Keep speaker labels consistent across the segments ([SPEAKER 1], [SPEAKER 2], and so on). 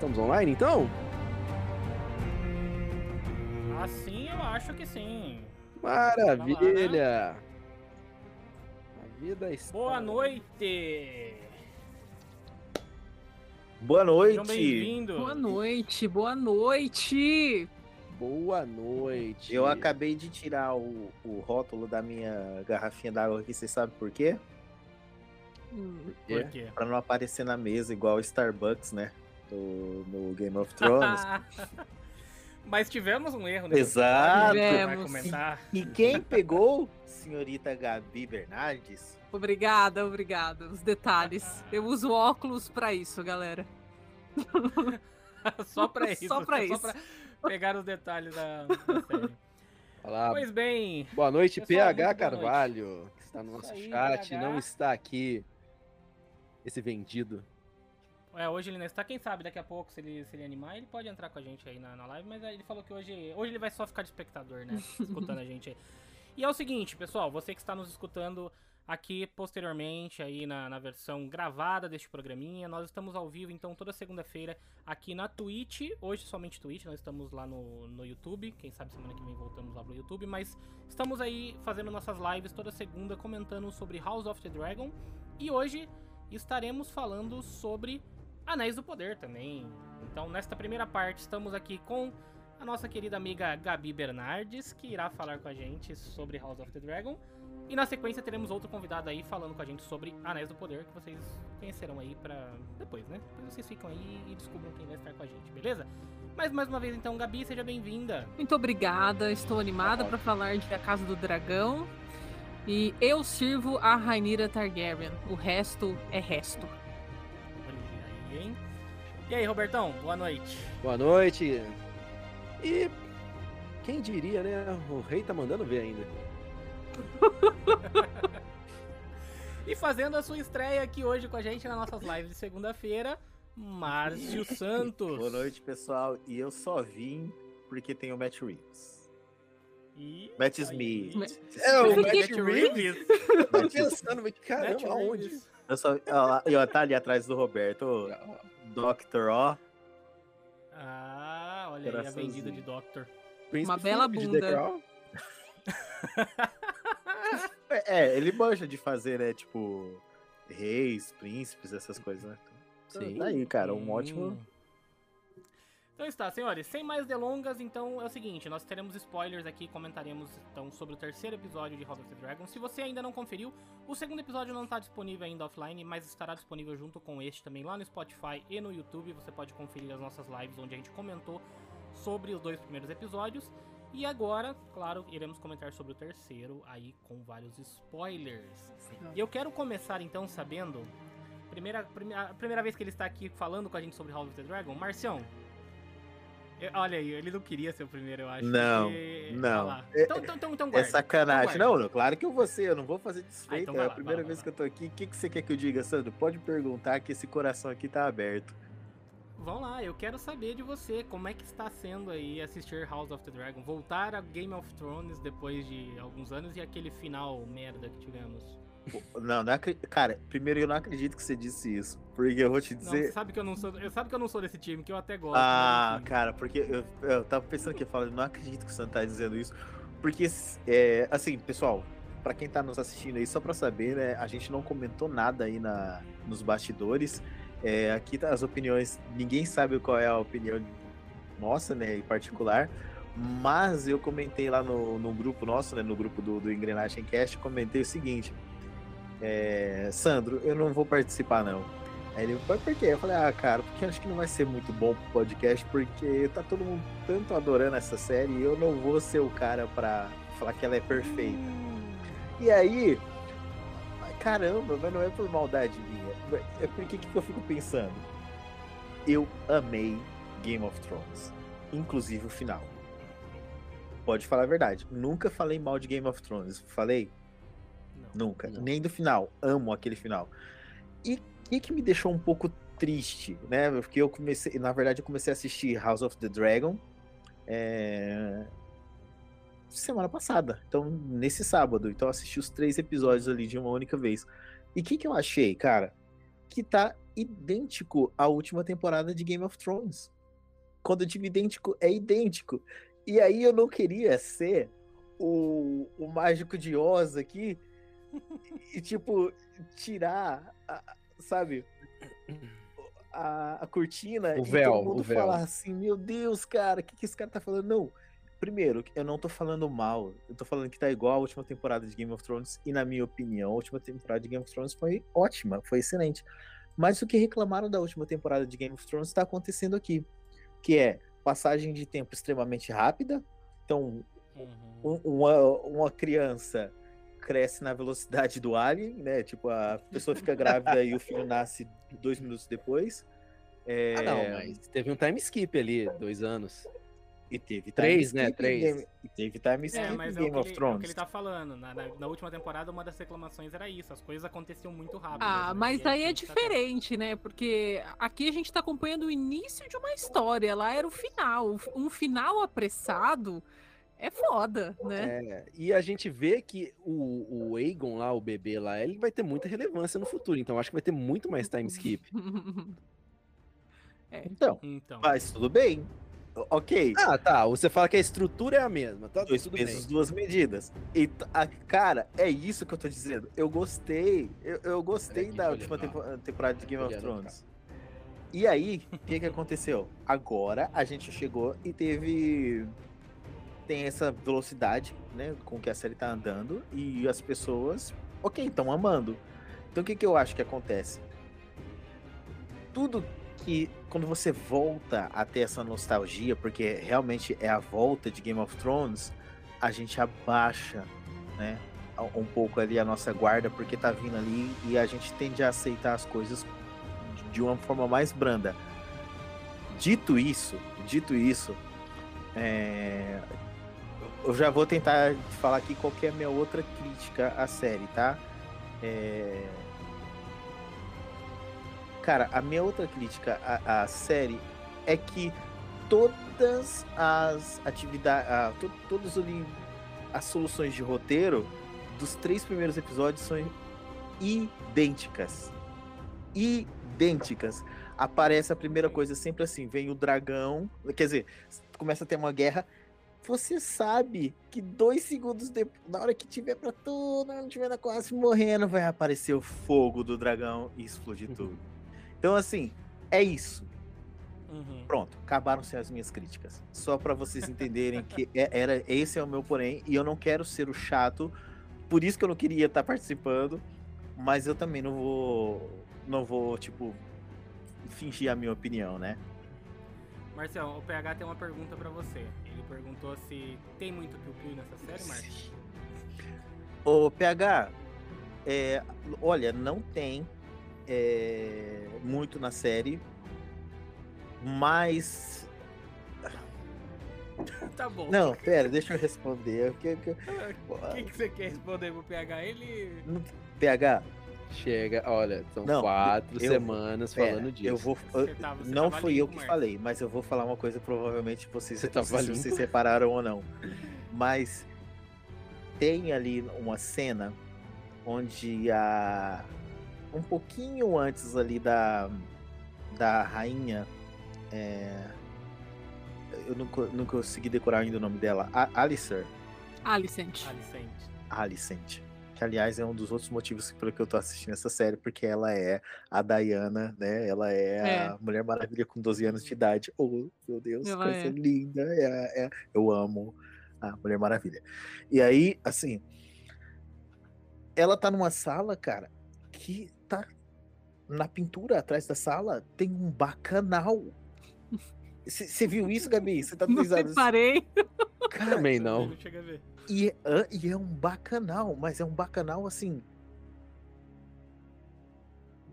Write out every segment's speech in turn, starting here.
[SPEAKER 1] Estamos online então?
[SPEAKER 2] Assim eu acho que sim.
[SPEAKER 1] Maravilha! A vida está...
[SPEAKER 2] Boa noite!
[SPEAKER 3] Boa noite.
[SPEAKER 4] Boa noite, boa noite.
[SPEAKER 1] Boa noite.
[SPEAKER 3] Eu acabei de tirar o, o rótulo da minha garrafinha d'água aqui, você sabe por quê?
[SPEAKER 4] Hum,
[SPEAKER 2] Por quê?
[SPEAKER 3] Pra não aparecer na mesa igual o Starbucks, né? Do, no Game of Thrones.
[SPEAKER 2] Mas tivemos um erro nesse
[SPEAKER 3] Exato.
[SPEAKER 2] comentar.
[SPEAKER 3] E quem pegou? Senhorita Gabi Bernardes.
[SPEAKER 4] Obrigada, obrigada. Os detalhes. Eu uso óculos pra isso, galera.
[SPEAKER 2] só pra isso.
[SPEAKER 4] Só pra isso.
[SPEAKER 2] pegar os detalhes da, da série.
[SPEAKER 1] Olá,
[SPEAKER 2] Pois bem,
[SPEAKER 1] boa noite,
[SPEAKER 2] Pessoal,
[SPEAKER 1] PH Carvalho, que está no nosso
[SPEAKER 2] aí,
[SPEAKER 1] chat,
[SPEAKER 2] PH.
[SPEAKER 1] não está aqui. Esse vendido.
[SPEAKER 2] É, hoje ele não está. Quem sabe daqui a pouco, se ele, se ele animar, ele pode entrar com a gente aí na, na live. Mas ele falou que hoje, hoje ele vai só ficar de espectador, né? Escutando a gente aí. E é o seguinte, pessoal, você que está nos escutando aqui posteriormente, aí na, na versão gravada deste programinha, nós estamos ao vivo, então, toda segunda-feira aqui na Twitch. Hoje somente Twitch, nós estamos lá no, no YouTube. Quem sabe semana que vem voltamos lá pro YouTube. Mas estamos aí fazendo nossas lives toda segunda comentando sobre House of the Dragon. E hoje estaremos falando sobre Anéis do Poder também. Então, nesta primeira parte, estamos aqui com a nossa querida amiga Gabi Bernardes, que irá falar com a gente sobre House of the Dragon. E na sequência teremos outro convidado aí falando com a gente sobre Anéis do Poder, que vocês conhecerão aí pra depois, né? Depois vocês ficam aí e descubram quem vai estar com a gente, beleza? Mas mais uma vez então, Gabi, seja bem-vinda.
[SPEAKER 4] Muito obrigada. Estou animada pra falar de A Casa do Dragão. E eu sirvo a Rainira Targaryen. O resto é resto.
[SPEAKER 2] Aí? E aí, Robertão, boa noite.
[SPEAKER 1] Boa noite. E quem diria, né? O rei tá mandando ver ainda.
[SPEAKER 2] E fazendo a sua estreia aqui hoje com a gente nas nossas lives de segunda-feira, Márcio Santos.
[SPEAKER 3] Boa noite, pessoal. E eu só vim porque tem o Matt Reeves.
[SPEAKER 2] E...
[SPEAKER 3] Matt
[SPEAKER 2] Aí.
[SPEAKER 3] Smith.
[SPEAKER 1] É, o
[SPEAKER 2] Matt
[SPEAKER 1] Matt
[SPEAKER 2] Reeves.
[SPEAKER 1] Tô pensando, mas caramba, aonde?
[SPEAKER 3] Eu só, ó, e ó, tá ali atrás do Roberto. Dr. O.
[SPEAKER 2] Ah, olha aí a vendida de Doctor.
[SPEAKER 1] Príncipe
[SPEAKER 4] Uma bela bunda.
[SPEAKER 1] Crown.
[SPEAKER 3] É, ele manja de fazer, né? Tipo, reis, príncipes, essas coisas, né?
[SPEAKER 1] Sim.
[SPEAKER 3] Tá aí, cara, um ótimo.
[SPEAKER 2] Então está, senhores, sem mais delongas, então é o seguinte, nós teremos spoilers aqui, comentaremos então sobre o terceiro episódio de House of the Dragon. Se você ainda não conferiu, o segundo episódio não está disponível ainda offline, mas estará disponível junto com este também lá no Spotify e no YouTube. Você pode conferir as nossas lives onde a gente comentou sobre os dois primeiros episódios. E agora, claro, iremos comentar sobre o terceiro aí com vários spoilers. E eu quero começar então sabendo, primeira, primeira, a primeira vez que ele está aqui falando com a gente sobre House of the Dragon, Marcião. Eu- olha aí, ele não queria ser o primeiro, eu acho.
[SPEAKER 3] Não, não.
[SPEAKER 2] Lá.
[SPEAKER 3] É-
[SPEAKER 2] Então, então, então, então
[SPEAKER 3] É
[SPEAKER 2] guarda.
[SPEAKER 3] sacanagem.
[SPEAKER 2] Então
[SPEAKER 3] Não, não, claro que eu vou ser, eu não vou fazer desfeito.
[SPEAKER 2] Ah, então
[SPEAKER 3] é a
[SPEAKER 2] lá,
[SPEAKER 3] primeira
[SPEAKER 2] lá,
[SPEAKER 3] vez
[SPEAKER 2] vai
[SPEAKER 3] que eu tô aqui. O que, que você quer que eu diga, Sandro? Pode perguntar que esse coração aqui tá aberto.
[SPEAKER 2] Vamos lá, eu quero saber de você, como é que está sendo aí assistir House of the Dragon, voltar a Game of Thrones depois de alguns anos e aquele final merda que tivemos.
[SPEAKER 3] Não, não acri- cara, primeiro eu não acredito que você disse isso. Porque eu vou te
[SPEAKER 2] Não,
[SPEAKER 3] dizer.
[SPEAKER 2] você sabe que eu não sou, eu sabe que eu não sou desse time, que eu até gosto.
[SPEAKER 3] Ah, cara, porque eu, eu tava pensando aqui, eu falo, eu não acredito que o Sandro tá dizendo isso. Porque, é, assim, pessoal, pra quem tá nos assistindo aí, só pra saber, né, a gente não comentou nada aí na, nos bastidores. É, aqui tá as opiniões, ninguém sabe qual é a opinião nossa, né, em particular. Mas eu comentei lá no, no grupo nosso, né, no grupo do, do Engrenagem Cast, comentei o seguinte. É, Sandro, eu não vou participar, não. Aí ele foi por quê? Eu falei, ah, cara, porque acho que não vai ser muito bom pro podcast, porque tá todo mundo tanto adorando essa série e eu não vou ser o cara pra falar que ela é perfeita. E aí, caramba, mas não é por maldade minha. É porque que eu fico pensando? Eu amei Game of Thrones, inclusive o final. Pode falar a verdade. Nunca falei mal de Game of Thrones. Falei? Nunca.
[SPEAKER 1] Não.
[SPEAKER 3] Nem do final. Amo aquele final. E o que, que me deixou um pouco triste, né? Porque eu comecei, na verdade, eu comecei a assistir House of the Dragon é, semana passada. Então, nesse sábado. Então, eu assisti os três episódios ali de uma única vez. E o que, que eu achei, cara? Que tá idêntico à última temporada de Game of Thrones. Quando eu digo idêntico, é idêntico. E aí eu não queria ser o, o mágico de Oz aqui e, tipo, tirar, a- sabe, a, a cortina
[SPEAKER 1] O
[SPEAKER 3] e
[SPEAKER 1] véu,
[SPEAKER 3] todo mundo
[SPEAKER 1] o véu.
[SPEAKER 3] falar assim, meu Deus, cara, o que, que esse cara tá falando? Não, primeiro, eu não tô falando mal, eu tô falando que tá igual a última temporada de Game of Thrones e, na minha opinião, a última temporada de Game of Thrones foi ótima, foi excelente. Mas o que reclamaram da última temporada de Game of Thrones está acontecendo aqui, que é passagem de tempo extremamente rápida, então
[SPEAKER 2] Uhum.
[SPEAKER 3] um- uma, uma criança cresce na velocidade do alien, né? Tipo, a pessoa fica grávida e o filho nasce dois minutos depois. É,
[SPEAKER 1] Ah, não, mas teve um time skip ali, dois anos.
[SPEAKER 3] E teve
[SPEAKER 1] Três, né? Três.
[SPEAKER 3] E teve time skip
[SPEAKER 2] É, mas
[SPEAKER 3] em
[SPEAKER 2] é
[SPEAKER 3] Game of
[SPEAKER 2] ele, é o
[SPEAKER 3] Thrones.
[SPEAKER 2] que ele tá falando. Na, na- na última temporada, uma das reclamações era isso. As coisas aconteciam muito rápido.
[SPEAKER 4] Ah,
[SPEAKER 2] né?
[SPEAKER 4] mas aí é
[SPEAKER 2] gente tá-
[SPEAKER 4] diferente, né? Porque aqui a gente tá acompanhando o início de uma história, lá era o final. Um final apressado é foda, né?
[SPEAKER 1] É, e a gente vê que o, o Aegon lá, o bebê lá, ele vai ter muita relevância no futuro. Então acho que vai ter muito mais time skip.
[SPEAKER 3] Então,
[SPEAKER 2] Então.
[SPEAKER 3] mas tudo bem. Ok.
[SPEAKER 1] Ah, tá. Você fala que a estrutura é a mesma. Tá
[SPEAKER 3] Dois
[SPEAKER 1] tudo
[SPEAKER 3] pesos,
[SPEAKER 1] bem.
[SPEAKER 3] duas medidas. E, a, cara, é isso que eu tô dizendo. Eu gostei. Eu, eu gostei da última
[SPEAKER 1] levar.
[SPEAKER 3] tempo- temporada de Game of. Thrones. E aí, o que que aconteceu? Agora a gente chegou e teve. Tem essa velocidade, né? Com que a série tá andando. E as pessoas, ok, estão amando. Então o que, que eu acho que acontece? Tudo que quando você volta a ter essa nostalgia, porque realmente é a volta de Game of Thrones, a gente abaixa, né, um pouco ali a nossa guarda, porque tá vindo ali e a gente tende a aceitar as coisas de uma forma mais branda. Dito isso, dito isso, é, eu já vou tentar falar aqui qual é a minha outra crítica à série, tá? É, Cara, a minha outra crítica à, à série é que todas as atividades, todas ali as soluções de roteiro dos três primeiros episódios são idênticas. Idênticas. Aparece a primeira coisa sempre assim, vem o dragão, quer dizer, começa a ter uma guerra. Você sabe que dois segundos depois, na hora que tiver pra todo mundo tiver quase morrendo, vai aparecer o fogo do dragão e explodir tudo. Então, assim, é isso.
[SPEAKER 2] Uhum.
[SPEAKER 3] Pronto, acabaram-se as minhas críticas. Só pra vocês entenderem que é- era esse é o meu porém, e eu não quero ser o chato, por isso que eu não queria estar participando, mas eu também não vou, não vou, tipo, fingir a minha opinião, né?
[SPEAKER 2] Marcelo, o PH tem uma pergunta pra você. Ele perguntou se tem muito piu-piu nessa série, Marcelo.
[SPEAKER 3] Ô, PH, é, olha, não tem é, muito na série, mas...
[SPEAKER 2] Tá bom.
[SPEAKER 3] Não, pera, deixa eu responder. porque- porque-
[SPEAKER 2] O que, que você quer responder pro PH? Ele.
[SPEAKER 3] PH,
[SPEAKER 1] Chega, olha, são
[SPEAKER 3] Não,
[SPEAKER 1] quatro
[SPEAKER 3] eu-
[SPEAKER 1] semanas
[SPEAKER 3] Pera,
[SPEAKER 1] falando disso.
[SPEAKER 3] Eu vou.
[SPEAKER 2] Você tá- você
[SPEAKER 3] não fui eu que
[SPEAKER 2] Marcos.
[SPEAKER 3] falei, mas eu vou falar uma coisa, provavelmente vocês,
[SPEAKER 1] Você tava
[SPEAKER 3] se vocês repararam ou não. Mas tem ali uma cena onde a. Um pouquinho antes ali da. Da rainha. é, eu não, não consegui decorar ainda o nome dela. A Alicer.
[SPEAKER 4] Alicent.
[SPEAKER 2] Alicente.
[SPEAKER 3] Alicent. Que, aliás, é um dos outros motivos pelo que eu tô assistindo essa série, porque ela é a Diana, né? Ela é,
[SPEAKER 4] É.
[SPEAKER 3] a Mulher Maravilha com 12 anos de idade. Oh, meu Deus,
[SPEAKER 4] Ela
[SPEAKER 3] coisa
[SPEAKER 4] é.
[SPEAKER 3] linda. É, é- eu amo a Mulher Maravilha. E aí, assim, ela tá numa sala, cara, que tá na pintura atrás da sala tem um bacanal. Você viu isso, Gabi? Você tá
[SPEAKER 4] Não
[SPEAKER 3] atualizado?
[SPEAKER 4] reparei.
[SPEAKER 3] Cara,
[SPEAKER 1] Também não.
[SPEAKER 2] Não chega a ver.
[SPEAKER 3] E e é um bacanal, mas é um bacanal assim.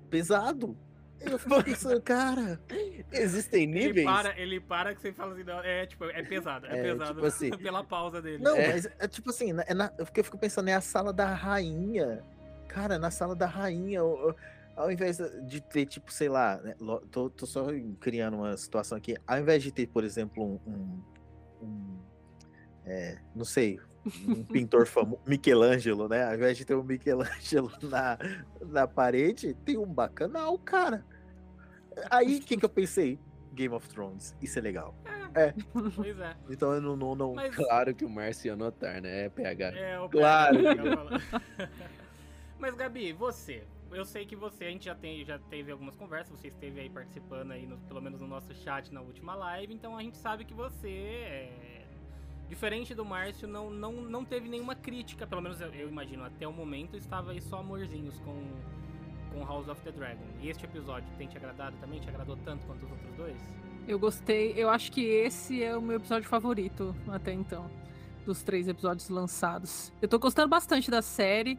[SPEAKER 3] Pesado. Eu fico pensando, cara.
[SPEAKER 1] Existem
[SPEAKER 2] Ele
[SPEAKER 1] níveis.
[SPEAKER 2] para, ele para que você fala assim, não, é tipo, é pesado, é,
[SPEAKER 1] É,
[SPEAKER 2] pesado
[SPEAKER 1] tipo assim,
[SPEAKER 2] pela pausa dele.
[SPEAKER 3] Não,
[SPEAKER 1] É.
[SPEAKER 3] mas é tipo assim, é na, eu fico pensando, é a sala da rainha. Cara, na sala da rainha, ao invés de ter, tipo, sei lá, né, tô, tô só criando uma situação aqui. Ao invés de ter, por exemplo, um. um- um, é, não sei, um pintor famoso, Michelangelo, né? Ao invés de ter um Michelangelo na, na parede, tem um bacanal, cara. Aí o que, que eu pensei? Game of Thrones, isso é legal.
[SPEAKER 2] Pois é.
[SPEAKER 3] Então eu não. não, não...
[SPEAKER 2] Mas
[SPEAKER 1] Claro que o Márcio ia notar, né? É PH.
[SPEAKER 2] é o
[SPEAKER 1] Claro.
[SPEAKER 2] Mas Gabi, você, eu sei que você, a gente já, tem, já teve algumas conversas, você esteve aí participando aí, no- pelo menos no nosso chat na última live, então a gente sabe que você, é, diferente do Márcio, não, não, não teve nenhuma crítica, pelo menos eu, eu imagino, até o momento estava aí só amorzinhos com, com House of the Dragon. E este episódio tem te agradado também? Te agradou tanto quanto os outros dois?
[SPEAKER 4] Eu gostei. Eu acho que esse é o meu episódio favorito até então. Dos três episódios lançados. Eu tô gostando bastante da série.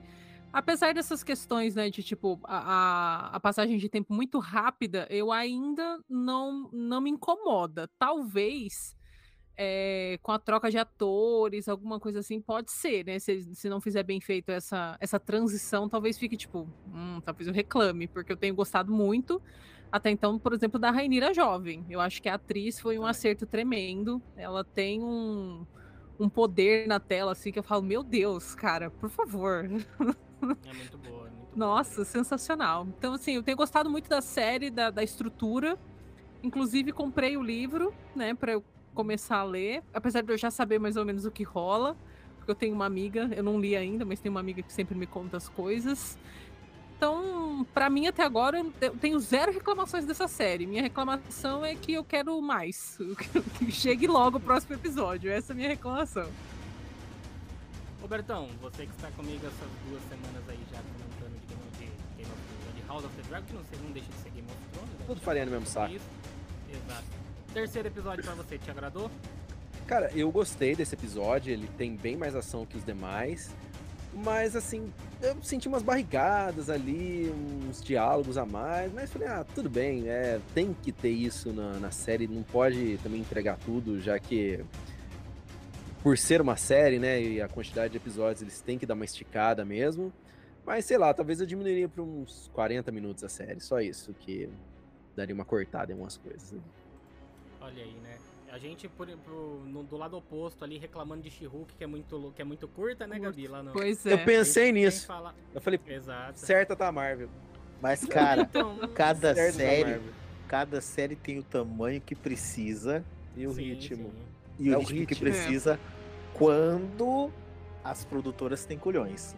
[SPEAKER 4] Apesar dessas questões, né, de tipo, a, a, passagem de tempo muito rápida, eu ainda não, não me incomoda. Talvez é, com a troca de atores, alguma coisa assim, pode ser, né? Se, se não fizer bem feito essa, essa transição, talvez fique tipo, hum, talvez eu reclame, porque eu tenho gostado muito. Até então, por exemplo, da Rainira Jovem. Eu acho que a atriz foi um acerto tremendo. Ela tem um, um poder na tela, assim, que eu falo, meu Deus, cara, por favor.
[SPEAKER 2] É muito boa, é muito boa.
[SPEAKER 4] Nossa, sensacional. Então, assim, eu tenho gostado muito da série, da, da estrutura. Inclusive, comprei o livro, né, pra eu começar a ler. Apesar de eu já saber mais ou menos o que rola. Porque eu tenho uma amiga, eu não li ainda, mas tem uma amiga que sempre me conta as coisas. Então, pra mim, até agora, eu tenho zero reclamações dessa série. Minha reclamação é que eu quero mais. Que chegue logo o próximo episódio. Essa é a minha reclamação.
[SPEAKER 2] Robertão, você que está comigo essas duas semanas aí já comentando de Game of, Game of de House of the Dragon, que não, sei, não deixa de ser Game of Thrones. né?
[SPEAKER 1] Tudo farinha no mesmo saco.
[SPEAKER 2] isso. Exato. Terceiro episódio pra você, te agradou?
[SPEAKER 1] Cara, eu gostei desse episódio, ele tem bem mais ação que os demais. Mas assim, eu senti umas barrigadas ali, uns diálogos a mais, mas falei, ah, tudo bem, é, tem que ter isso na, na série, não pode também entregar tudo, já que por ser uma série, né, e a quantidade de episódios, eles têm que dar uma esticada mesmo. Mas sei lá, talvez eu diminuiria para uns 40 minutos a série, só isso, que daria uma cortada em umas coisas. né?
[SPEAKER 2] Olha aí, né? A gente, por, pro- no- do lado oposto ali, reclamando de She-Hulk, que, é muito, que é muito curta, né, Gabi? Lá no...
[SPEAKER 4] Pois é.
[SPEAKER 1] Eu pensei nisso,
[SPEAKER 2] que falar-
[SPEAKER 1] eu falei,
[SPEAKER 2] Exato.
[SPEAKER 1] certa tá a Marvel.
[SPEAKER 3] Mas, cara,
[SPEAKER 2] Então,
[SPEAKER 3] cada
[SPEAKER 1] tá
[SPEAKER 3] série, cada série tem o tamanho que precisa
[SPEAKER 1] E o
[SPEAKER 2] sim,
[SPEAKER 1] ritmo.
[SPEAKER 2] sim.
[SPEAKER 3] e
[SPEAKER 1] É
[SPEAKER 3] o
[SPEAKER 1] o
[SPEAKER 3] ritmo que
[SPEAKER 1] ritmo.
[SPEAKER 3] precisa quando as produtoras têm colhões.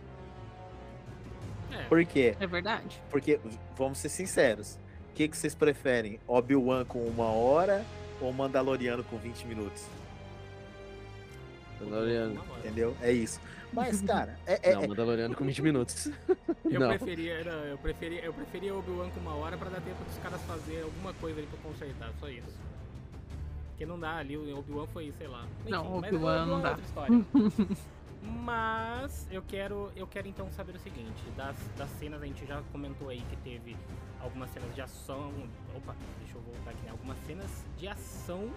[SPEAKER 2] É,
[SPEAKER 3] Por quê?
[SPEAKER 4] É verdade.
[SPEAKER 3] Porque, vamos ser sinceros, o que, que vocês preferem? Obi-Wan com uma hora ou Mandaloriano com 20 minutos?
[SPEAKER 1] Mandaloriano.
[SPEAKER 3] Entendeu? É isso. Mas, cara, é, é-
[SPEAKER 1] Não,
[SPEAKER 3] é-
[SPEAKER 1] Mandaloriano com 20 minutos.
[SPEAKER 2] Eu
[SPEAKER 1] não.
[SPEAKER 2] preferia, não, eu preferia, eu preferia Obi-Wan com uma hora pra dar tempo dos caras fazer alguma coisa ali pra consertar, só isso. Porque não dá ali, o Obi-Wan foi, sei lá.
[SPEAKER 4] Não,
[SPEAKER 2] mas
[SPEAKER 4] Obi-Wan não
[SPEAKER 2] é
[SPEAKER 4] dá.
[SPEAKER 2] Mas eu quero, eu quero então saber o seguinte, das, das cenas a gente já comentou aí que teve algumas cenas de ação. Opa, deixa eu voltar aqui, né? Algumas cenas de ação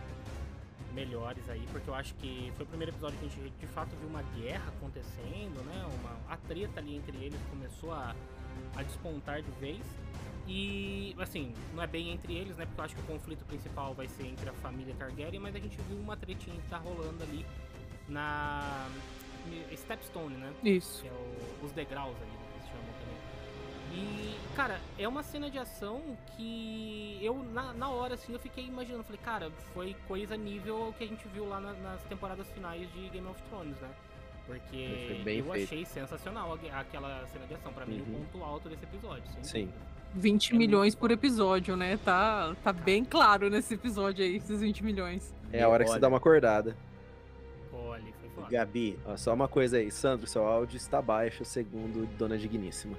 [SPEAKER 2] melhores aí, porque eu acho que foi o primeiro episódio que a gente de fato viu uma guerra acontecendo, né? Uma, a treta ali entre eles começou a, a despontar de vez. E, assim, não é bem entre eles, né? Porque eu acho que o conflito principal vai ser entre a família Targaryen, mas a gente viu uma tretinha que tá rolando ali na Stepstone, né?
[SPEAKER 4] Isso.
[SPEAKER 2] Que é o- os degraus ali, que eles chamam também. E, cara, é uma cena de ação que eu, na, na hora, assim, eu fiquei imaginando. Falei, cara, foi coisa nível que a gente viu lá na- nas temporadas finais de Game of Thrones, né? Porque eu
[SPEAKER 1] feito.
[SPEAKER 2] achei sensacional aquela cena de ação. Pra mim,
[SPEAKER 1] Uhum.
[SPEAKER 2] o ponto alto desse episódio.
[SPEAKER 1] Sim.
[SPEAKER 2] dúvida.
[SPEAKER 4] 20
[SPEAKER 2] É
[SPEAKER 4] milhões por episódio, né? Tá, tá bem claro nesse episódio aí, esses 20 milhões.
[SPEAKER 1] É a hora que você dá uma acordada.
[SPEAKER 3] Gabi,
[SPEAKER 1] Ó, só uma coisa aí, Sandro, seu áudio está baixo, segundo Dona Digníssima.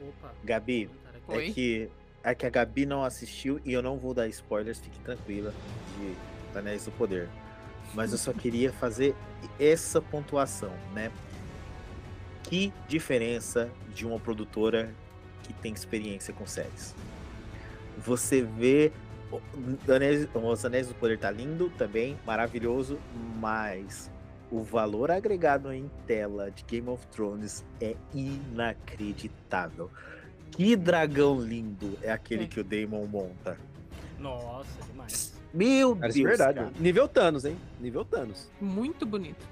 [SPEAKER 2] Opa.
[SPEAKER 3] Gabi.
[SPEAKER 4] Oi?
[SPEAKER 3] é que, é que a Gabi não assistiu e eu não vou dar spoilers, fique tranquila de Anéis do Poder. Mas eu só queria fazer essa pontuação, né? Que diferença de uma produtora que tem experiência com séries. Você vê o- Anéis- Os Anéis do Poder tá lindo também, maravilhoso, mas o valor agregado em tela de Game of Thrones é inacreditável. Que dragão lindo é aquele
[SPEAKER 4] É.
[SPEAKER 3] que o Daemon monta.
[SPEAKER 2] Nossa, demais.
[SPEAKER 3] Meu
[SPEAKER 1] Cara,
[SPEAKER 3] Deus,
[SPEAKER 1] é verdade.
[SPEAKER 3] cara.
[SPEAKER 1] Nível Thanos, hein? Nível Thanos.
[SPEAKER 4] Muito bonito.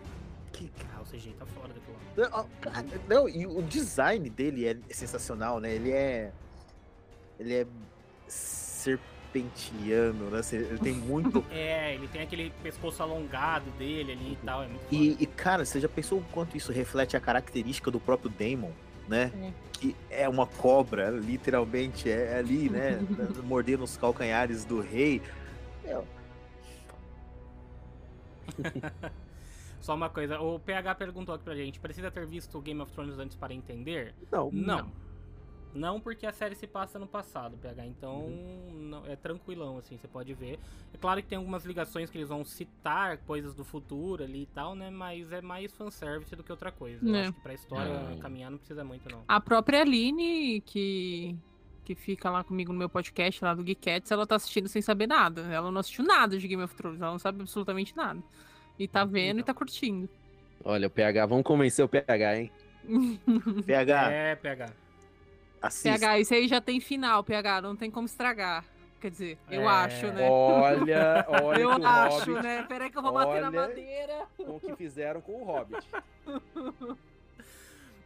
[SPEAKER 3] Que-
[SPEAKER 2] Ah, o CGI tá fora daquilo lá.
[SPEAKER 3] Não, e o design dele é sensacional, né? Ele é. Ele é serpentiano, né? Ele tem muito.
[SPEAKER 2] É, ele tem aquele pescoço alongado dele ali e tal. É muito
[SPEAKER 3] e, e, cara, você já pensou o quanto isso reflete a característica do próprio Daemon, né?
[SPEAKER 4] É.
[SPEAKER 3] Que é uma cobra, literalmente, é ali, né? mordendo os calcanhares do rei. É,
[SPEAKER 2] Só uma coisa, o PH perguntou aqui pra gente: precisa ter visto Game of Thrones antes para entender?
[SPEAKER 1] Não,
[SPEAKER 2] Não. Não, porque a série se passa no passado, PH. Então não- é tranquilão, assim, você pode ver. É claro que tem algumas ligações que eles vão citar coisas do futuro ali e tal, né? Mas é mais fanservice do que outra coisa. Eu
[SPEAKER 4] É.
[SPEAKER 2] acho que pra história
[SPEAKER 1] Ah.
[SPEAKER 2] caminhar não precisa muito, não.
[SPEAKER 4] A própria Aline, que, que fica lá comigo no meu podcast, lá do Geekettes, ela tá assistindo sem saber nada. Ela não assistiu nada de Game of Thrones, ela não sabe absolutamente nada. E tá vendo e
[SPEAKER 2] Então.
[SPEAKER 4] tá curtindo.
[SPEAKER 1] Olha, o PH, vamos convencer o PH, hein?
[SPEAKER 3] PH,
[SPEAKER 2] É, PH.
[SPEAKER 3] Assista.
[SPEAKER 4] PH, isso aí já tem final, PH, não tem como estragar. Quer dizer, eu
[SPEAKER 2] É.
[SPEAKER 4] acho, né?
[SPEAKER 1] Olha, olha
[SPEAKER 4] eu acho,
[SPEAKER 1] Hobbit,
[SPEAKER 4] né? Peraí que eu vou bater na
[SPEAKER 1] Olha.
[SPEAKER 4] madeira.
[SPEAKER 1] com o que fizeram com o Hobbit.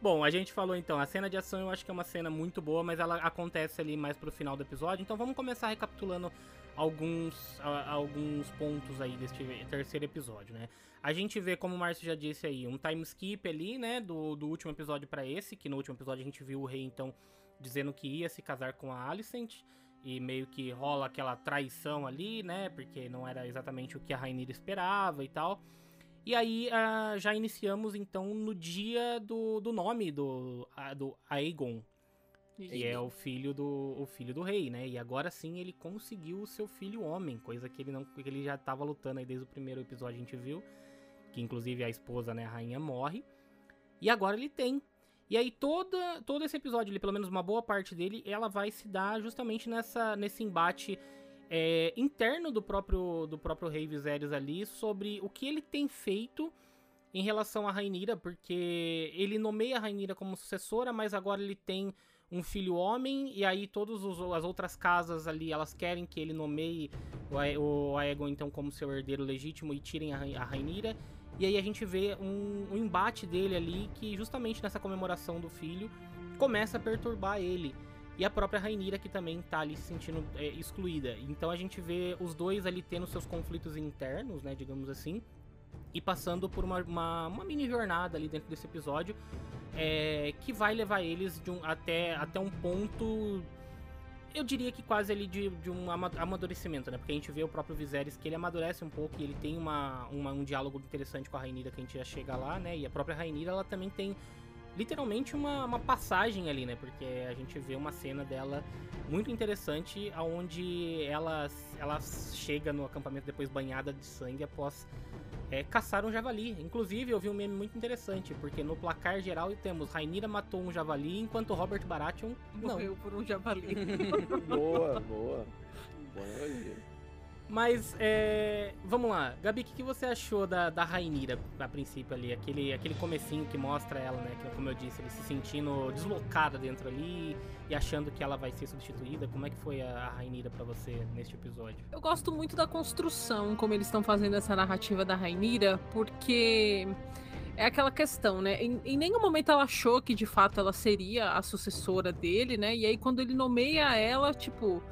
[SPEAKER 2] Bom, a gente falou então, a cena de ação eu acho que é uma cena muito boa, mas ela acontece ali mais pro final do episódio. Então vamos começar recapitulando alguns, a- alguns pontos aí deste terceiro episódio, né? A gente vê, como o Márcio já disse aí, um time skip ali, né, do, do último episódio pra esse, que no último episódio a gente viu o rei então dizendo que ia se casar com a Alicent. E meio que rola aquela traição ali, né? Porque não era exatamente o que a Rainira esperava e tal. E aí ah, já iniciamos então no dia do, do nome do, a- do Aegon, que é o filho do o filho do rei, né? E agora sim ele conseguiu o seu filho homem, coisa que ele não que ele já tava lutando aí desde o primeiro episódio a gente viu, que inclusive a esposa, né, a rainha morre. E agora ele tem. E aí toda todo esse episódio, ali, pelo menos uma boa parte dele, ela vai se dar justamente nessa nesse embate é, interno do próprio, do próprio Rei Viserys ali sobre o que ele tem feito em relação à Rainira, porque ele nomeia a Rainira como sucessora, mas agora ele tem um filho homem, e aí todas as outras casas ali, elas querem que ele nomeie o, o Aegon então como seu herdeiro legítimo e tirem a, a Rainira. E aí a gente vê um, um embate dele ali que justamente nessa comemoração do filho começa a perturbar ele. E a própria Rainira que também tá ali se sentindo é, excluída. Então a gente vê os dois ali tendo seus conflitos internos, né, digamos assim. E passando por uma, uma, uma mini jornada ali dentro desse episódio. é, que vai levar eles um- até, até um ponto. Eu diria que quase ali de, de um ama- amadurecimento, né? Porque a gente vê o próprio Viserys que ele amadurece um pouco e ele tem uma, uma- um diálogo interessante com a Rainira que a gente já chega lá, né? E a própria Rainira ela também tem literalmente uma, uma passagem ali, né? Porque a gente vê uma cena dela muito interessante, aonde ela, ela chega no acampamento depois banhada de sangue após é, caçar um javali. Inclusive, eu vi um meme muito interessante, porque no placar geral temos Rainira matou um javali, enquanto Robert Baratheon não.
[SPEAKER 4] Morreu por um javali.
[SPEAKER 1] boa, boa. Boa analogia.
[SPEAKER 2] Mas, é, vamos lá. Gabi, o que, que você achou da, da Rainira, a princípio ali? Aquele, aquele comecinho que mostra ela, né? Que, como eu disse, ele se sentindo deslocada dentro ali e achando que ela vai ser substituída. Como é que foi a, a Rainira pra você neste episódio?
[SPEAKER 4] Eu gosto muito da construção, como eles estão fazendo essa narrativa da Rainira, porque é aquela questão, né? Em, em nenhum momento ela achou que de fato ela seria a sucessora dele, né? E aí quando ele nomeia ela, tipo.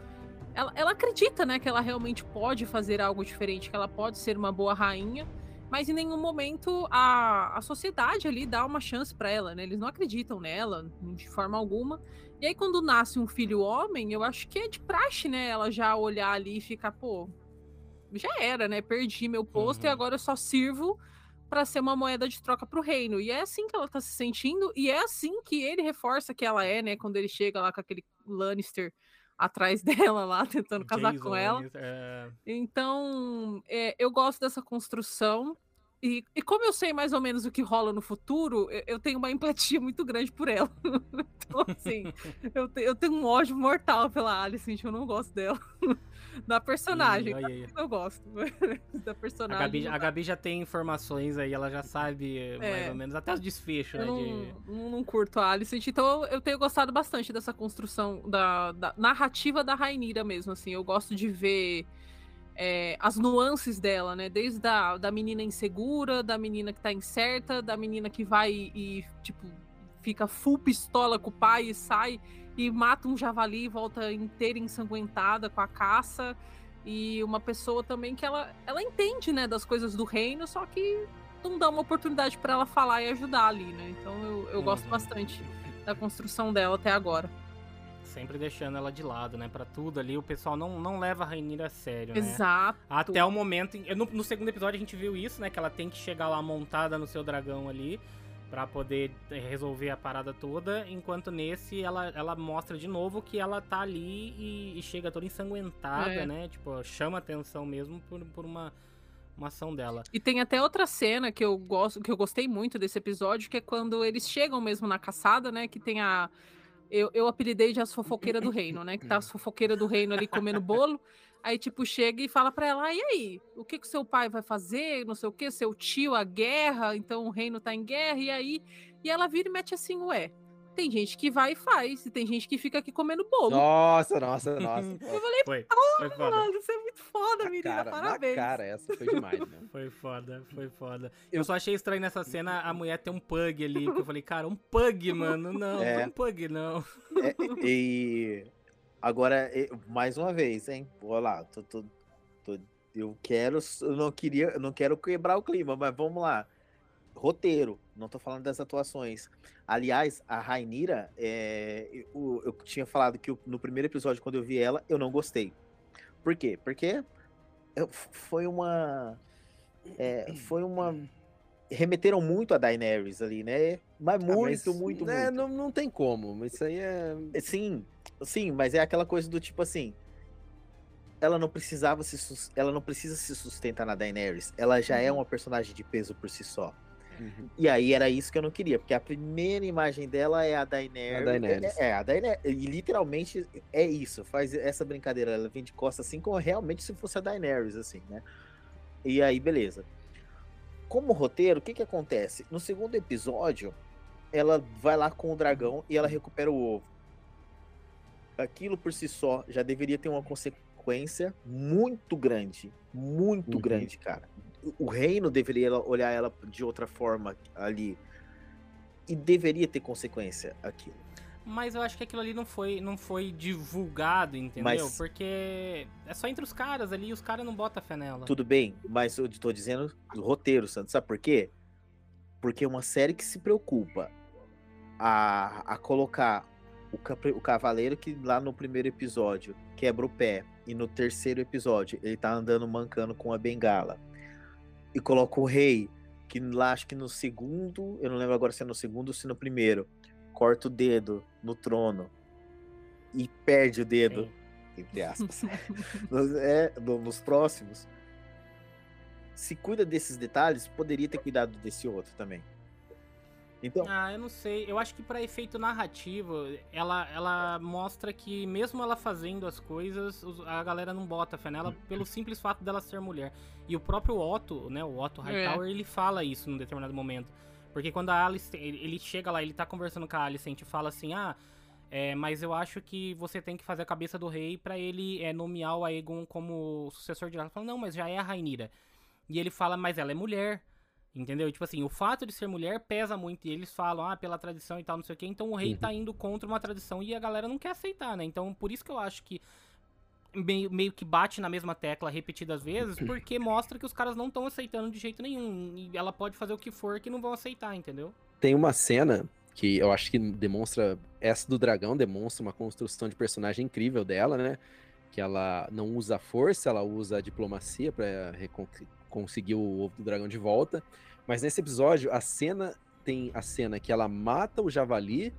[SPEAKER 4] Ela, ela acredita, né, que ela realmente pode fazer algo diferente, que ela pode ser uma boa rainha, mas em nenhum momento a, a sociedade ali dá uma chance pra ela, né? Eles não acreditam nela de forma alguma. E aí, quando nasce um filho homem, eu acho que é de praxe, né? Ela já olhar ali e ficar, pô, já era, né? Perdi meu posto e
[SPEAKER 2] Uhum.
[SPEAKER 4] agora eu só sirvo pra ser uma moeda de troca pro reino. E é assim que ela tá se sentindo, e é assim que ele reforça que ela é, né? Quando ele chega lá com aquele Lannister atrás dela lá, tentando casar
[SPEAKER 2] Jason
[SPEAKER 4] com ela.
[SPEAKER 2] É,
[SPEAKER 4] Então, é, eu gosto dessa construção. E, e como eu sei mais ou menos o que rola no futuro, eu, eu tenho uma empatia muito grande por ela. então, assim, eu, te- eu tenho um ódio mortal pela Alicent, eu não gosto dela. da personagem,
[SPEAKER 2] Ih, aí.
[SPEAKER 4] eu gosto. da
[SPEAKER 2] A
[SPEAKER 4] personagem.
[SPEAKER 2] Gabi,
[SPEAKER 4] não
[SPEAKER 2] a. Gabi já tem informações aí, ela já sabe eh, mais
[SPEAKER 4] É.
[SPEAKER 2] ou menos, até os desfechos, né?
[SPEAKER 4] não,
[SPEAKER 2] de-
[SPEAKER 4] não, curto a Alicent, então eu tenho gostado bastante dessa construção da, da narrativa da Rainira mesmo, assim, eu gosto de ver é, as nuances dela, né, desde a da menina insegura, da menina que tá incerta, da menina que vai e, tipo, fica full pistola com o pai e sai e mata um javali e volta inteira ensanguentada com a caça. E uma pessoa também que ela, ela entende, né, das coisas do reino, só que não dá uma oportunidade para ela falar e ajudar ali, né? Então eu, eu gosto bastante da construção dela até agora.
[SPEAKER 2] Sempre deixando ela de lado, né? Pra tudo ali, o pessoal não, não leva a Rainira a sério, né?
[SPEAKER 4] Exato.
[SPEAKER 2] Até o momento. No, no segundo episódio a gente viu isso, né? Que ela tem que chegar lá montada no seu dragão ali. Pra poder eh, resolver a parada toda. Enquanto nesse ela, ela mostra de novo que ela tá ali e, e chega toda ensanguentada,
[SPEAKER 4] É.
[SPEAKER 2] né? Tipo, chama atenção mesmo por, por uma, uma ação dela.
[SPEAKER 4] E tem até outra cena que eu gosto, que eu gostei muito desse episódio, que é quando eles chegam mesmo na caçada, né? Que tem a. Eu, eu apelidei de as fofoqueiras do reino, né? Que tá as fofoqueiras do reino ali comendo bolo. Aí, tipo, chega e fala pra ela: ah, e aí? O que que seu pai vai fazer? Não sei o que, seu tio, a guerra, então o reino tá em guerra, e aí? E ela vira e mete assim: ué, tem gente que vai e faz, e tem gente que fica aqui comendo bolo.
[SPEAKER 1] Nossa, nossa, nossa.
[SPEAKER 4] Eu falei,
[SPEAKER 2] Foi, foi foda.
[SPEAKER 4] mano, você é muito foda,
[SPEAKER 1] na
[SPEAKER 4] menina,
[SPEAKER 1] cara,
[SPEAKER 4] parabéns.
[SPEAKER 1] na cara, essa foi demais, né?
[SPEAKER 2] Foi foda, foi foda. Eu só achei estranho nessa cena a mulher ter um pug ali. Porque eu falei, cara, um pug, mano. Não,
[SPEAKER 3] É.
[SPEAKER 2] um pug não.
[SPEAKER 3] É, e agora, mais uma vez, hein? Olha lá, tô, tô- tô- eu quero, eu não queria, eu não quero quebrar o clima, mas vamos lá. Roteiro, não tô falando das atuações. Aliás, a Rainira, é, eu, eu tinha falado que no primeiro episódio, quando eu vi ela, eu não gostei. Por quê? Porque eu- foi uma. é, foi uma. Remeteram muito a Daenerys ali, né? Mas
[SPEAKER 1] Ah,
[SPEAKER 3] muito,
[SPEAKER 1] mas,
[SPEAKER 3] muito,
[SPEAKER 1] né,
[SPEAKER 3] muito.
[SPEAKER 1] Não, não tem como. Isso aí é.
[SPEAKER 3] Sim, sim, mas é aquela coisa do tipo assim. Ela não precisava se ela não precisa se sustentar na Daenerys. Ela já é uma personagem de peso por si só.
[SPEAKER 1] Uhum.
[SPEAKER 3] E aí era isso que eu não queria, porque a primeira imagem dela é a Daenerys.
[SPEAKER 1] A Daenerys.
[SPEAKER 3] É, é, a Daenerys. E literalmente é isso, faz essa brincadeira, ela vem de costas assim como realmente se fosse a Daenerys assim, né? E aí beleza. Como roteiro, o que que acontece? No segundo episódio, ela vai lá com o dragão e ela recupera o ovo. Aquilo por si só já deveria ter uma consequência muito grande, muito
[SPEAKER 1] Uhum.
[SPEAKER 3] grande, cara. O- O reino deveria olhar ela de outra forma ali e deveria ter consequência aquilo.
[SPEAKER 2] Mas eu acho que aquilo ali não foi, não foi divulgado, entendeu?
[SPEAKER 3] Mas-
[SPEAKER 2] Porque é só entre os caras ali e os caras não botam fé nela.
[SPEAKER 3] Tudo bem, mas eu tô dizendo do roteiro, Santos. Sabe por quê? Porque é uma série que se preocupa a, a colocar o, o cavaleiro que lá no primeiro episódio quebra o pé e no terceiro episódio ele tá andando mancando com a bengala. E coloca o rei, que lá acho que no segundo, eu não lembro agora se é no segundo ou se no primeiro, corta o dedo no trono e perde o dedo,
[SPEAKER 2] Sim.
[SPEAKER 3] entre aspas. Nos- é, no- nos próximos. Se cuida desses detalhes, poderia ter cuidado desse outro também. Então,
[SPEAKER 2] Ah, eu não sei. Eu acho que pra efeito narrativo, ela, ela mostra que mesmo ela fazendo as coisas, a galera não bota fé nela pelo simples fato dela ser mulher. E o próprio Otto, né, o Otto
[SPEAKER 4] É.
[SPEAKER 2] Hightower, ele fala isso num determinado momento. Porque quando a Alice, ele, chega lá, ele tá conversando com a Alicent e fala assim, ah, é, mas eu acho que você tem que fazer a cabeça do rei pra ele é, nomear o Aegon como sucessor de ela. Fala, não, mas já é a Rainira. E ele fala, mas ela é mulher. Entendeu? Tipo assim, o fato de ser mulher pesa muito. E eles falam, ah, pela tradição e tal, não sei o quê. Então o rei
[SPEAKER 1] Uhum.
[SPEAKER 2] tá indo contra uma tradição e a galera não quer aceitar, né? Então por isso que eu acho que meio, meio que bate na mesma tecla repetidas vezes, porque mostra que os caras não estão aceitando de jeito nenhum. E ela pode fazer o que for que não vão aceitar, entendeu?
[SPEAKER 1] Tem uma cena que eu acho que demonstra. Essa do dragão demonstra uma construção de personagem incrível dela, né? Que ela não usa força, ela usa a diplomacia pra recon- conseguir o ovo do dragão de volta. Mas nesse episódio, a cena tem a cena que ela mata o javali,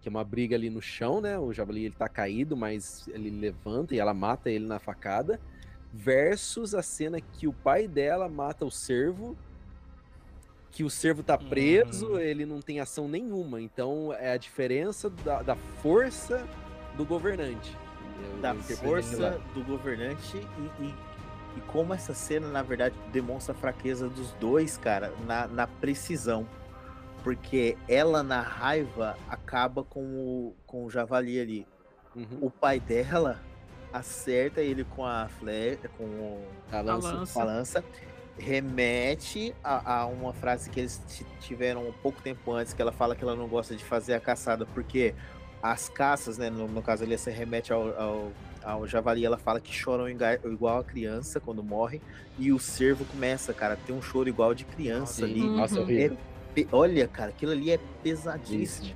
[SPEAKER 1] que é uma briga ali no chão, né? O javali ele tá caído, mas ele levanta e ela mata ele na facada. Versus a cena que o pai dela mata o cervo, que o cervo tá preso,
[SPEAKER 2] Uhum.
[SPEAKER 1] ele não tem ação nenhuma. Então é a diferença da, da força do governante.
[SPEAKER 3] da força do governante e, e, e como essa cena, na verdade, demonstra a fraqueza dos dois, cara, na, na precisão. Porque ela, na raiva, acaba com o, com o javali ali.
[SPEAKER 1] Uhum.
[SPEAKER 3] O pai dela acerta ele com a flecha, com o-
[SPEAKER 1] A lança.
[SPEAKER 4] lança.
[SPEAKER 3] com a lança remete a, a uma frase que eles tiveram um pouco tempo antes, que ela fala que ela não gosta de fazer a caçada, porque as caças, né, no, no caso ali, se remete ao, ao, ao javali, ela fala que choram igual a criança quando morre, e o cervo começa, cara, a ter um choro igual de criança ali.
[SPEAKER 4] Uhum.
[SPEAKER 1] Nossa, horrível.
[SPEAKER 3] Pe- Olha, cara, aquilo ali é pesadíssimo.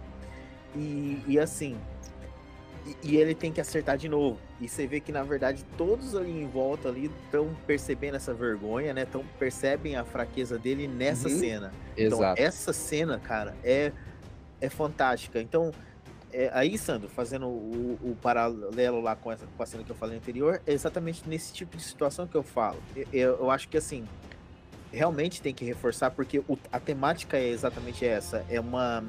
[SPEAKER 3] E, e assim, e, e ele tem que acertar de novo. E você vê que, na verdade, todos ali em volta ali estão percebendo essa vergonha, né? Tão, percebem a fraqueza dele nessa
[SPEAKER 1] Uhum.
[SPEAKER 3] cena. Então,
[SPEAKER 1] Exato.
[SPEAKER 3] essa cena, cara, é, é fantástica. Então, é, aí, Sandro, fazendo o, o paralelo lá com, essa, com a cena que eu falei anterior, é exatamente nesse tipo de situação que eu falo. Eu, eu- eu acho que, assim, realmente tem que reforçar, porque o- a temática é exatamente essa. É uma.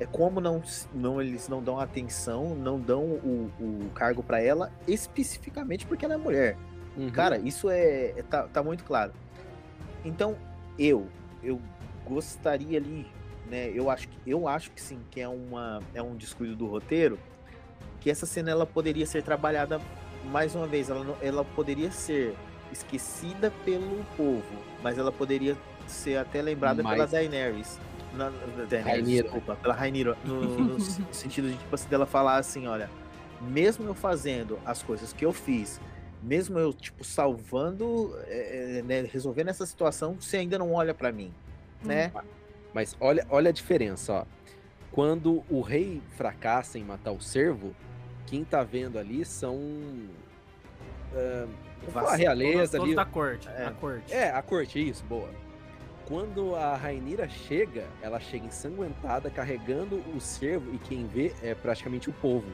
[SPEAKER 3] É como não, não eles não dão atenção, não dão o, o cargo pra ela, especificamente porque ela é mulher.
[SPEAKER 1] Uhum.
[SPEAKER 3] Cara, isso é, é- tá, tá muito claro. Então, eu, eu gostaria ali, né? Eu acho que eu acho que sim, que é uma é um descuido do roteiro, que essa cena ela poderia ser trabalhada mais uma vez, ela ela poderia ser esquecida pelo povo, mas ela poderia ser até lembrada pela
[SPEAKER 1] Mais-
[SPEAKER 3] Daenerys. Na, na- Daenerys, desculpa, pela Rainira, no, no sentido de tipo assim, dela falar assim, olha, mesmo eu fazendo as coisas que eu fiz, mesmo eu tipo salvando, é, né, resolvendo essa situação, você ainda não olha pra mim, né?
[SPEAKER 1] Mas olha, olha a diferença, ó. Quando o rei fracassa em matar o servo, quem tá vendo ali são. falar a realeza
[SPEAKER 2] Todos, todos
[SPEAKER 1] ali.
[SPEAKER 2] da corte.
[SPEAKER 3] É.
[SPEAKER 2] A corte.
[SPEAKER 1] É, a corte, isso, boa. Quando a Rainira chega, ela chega ensanguentada, carregando o servo, e quem vê é praticamente o povo.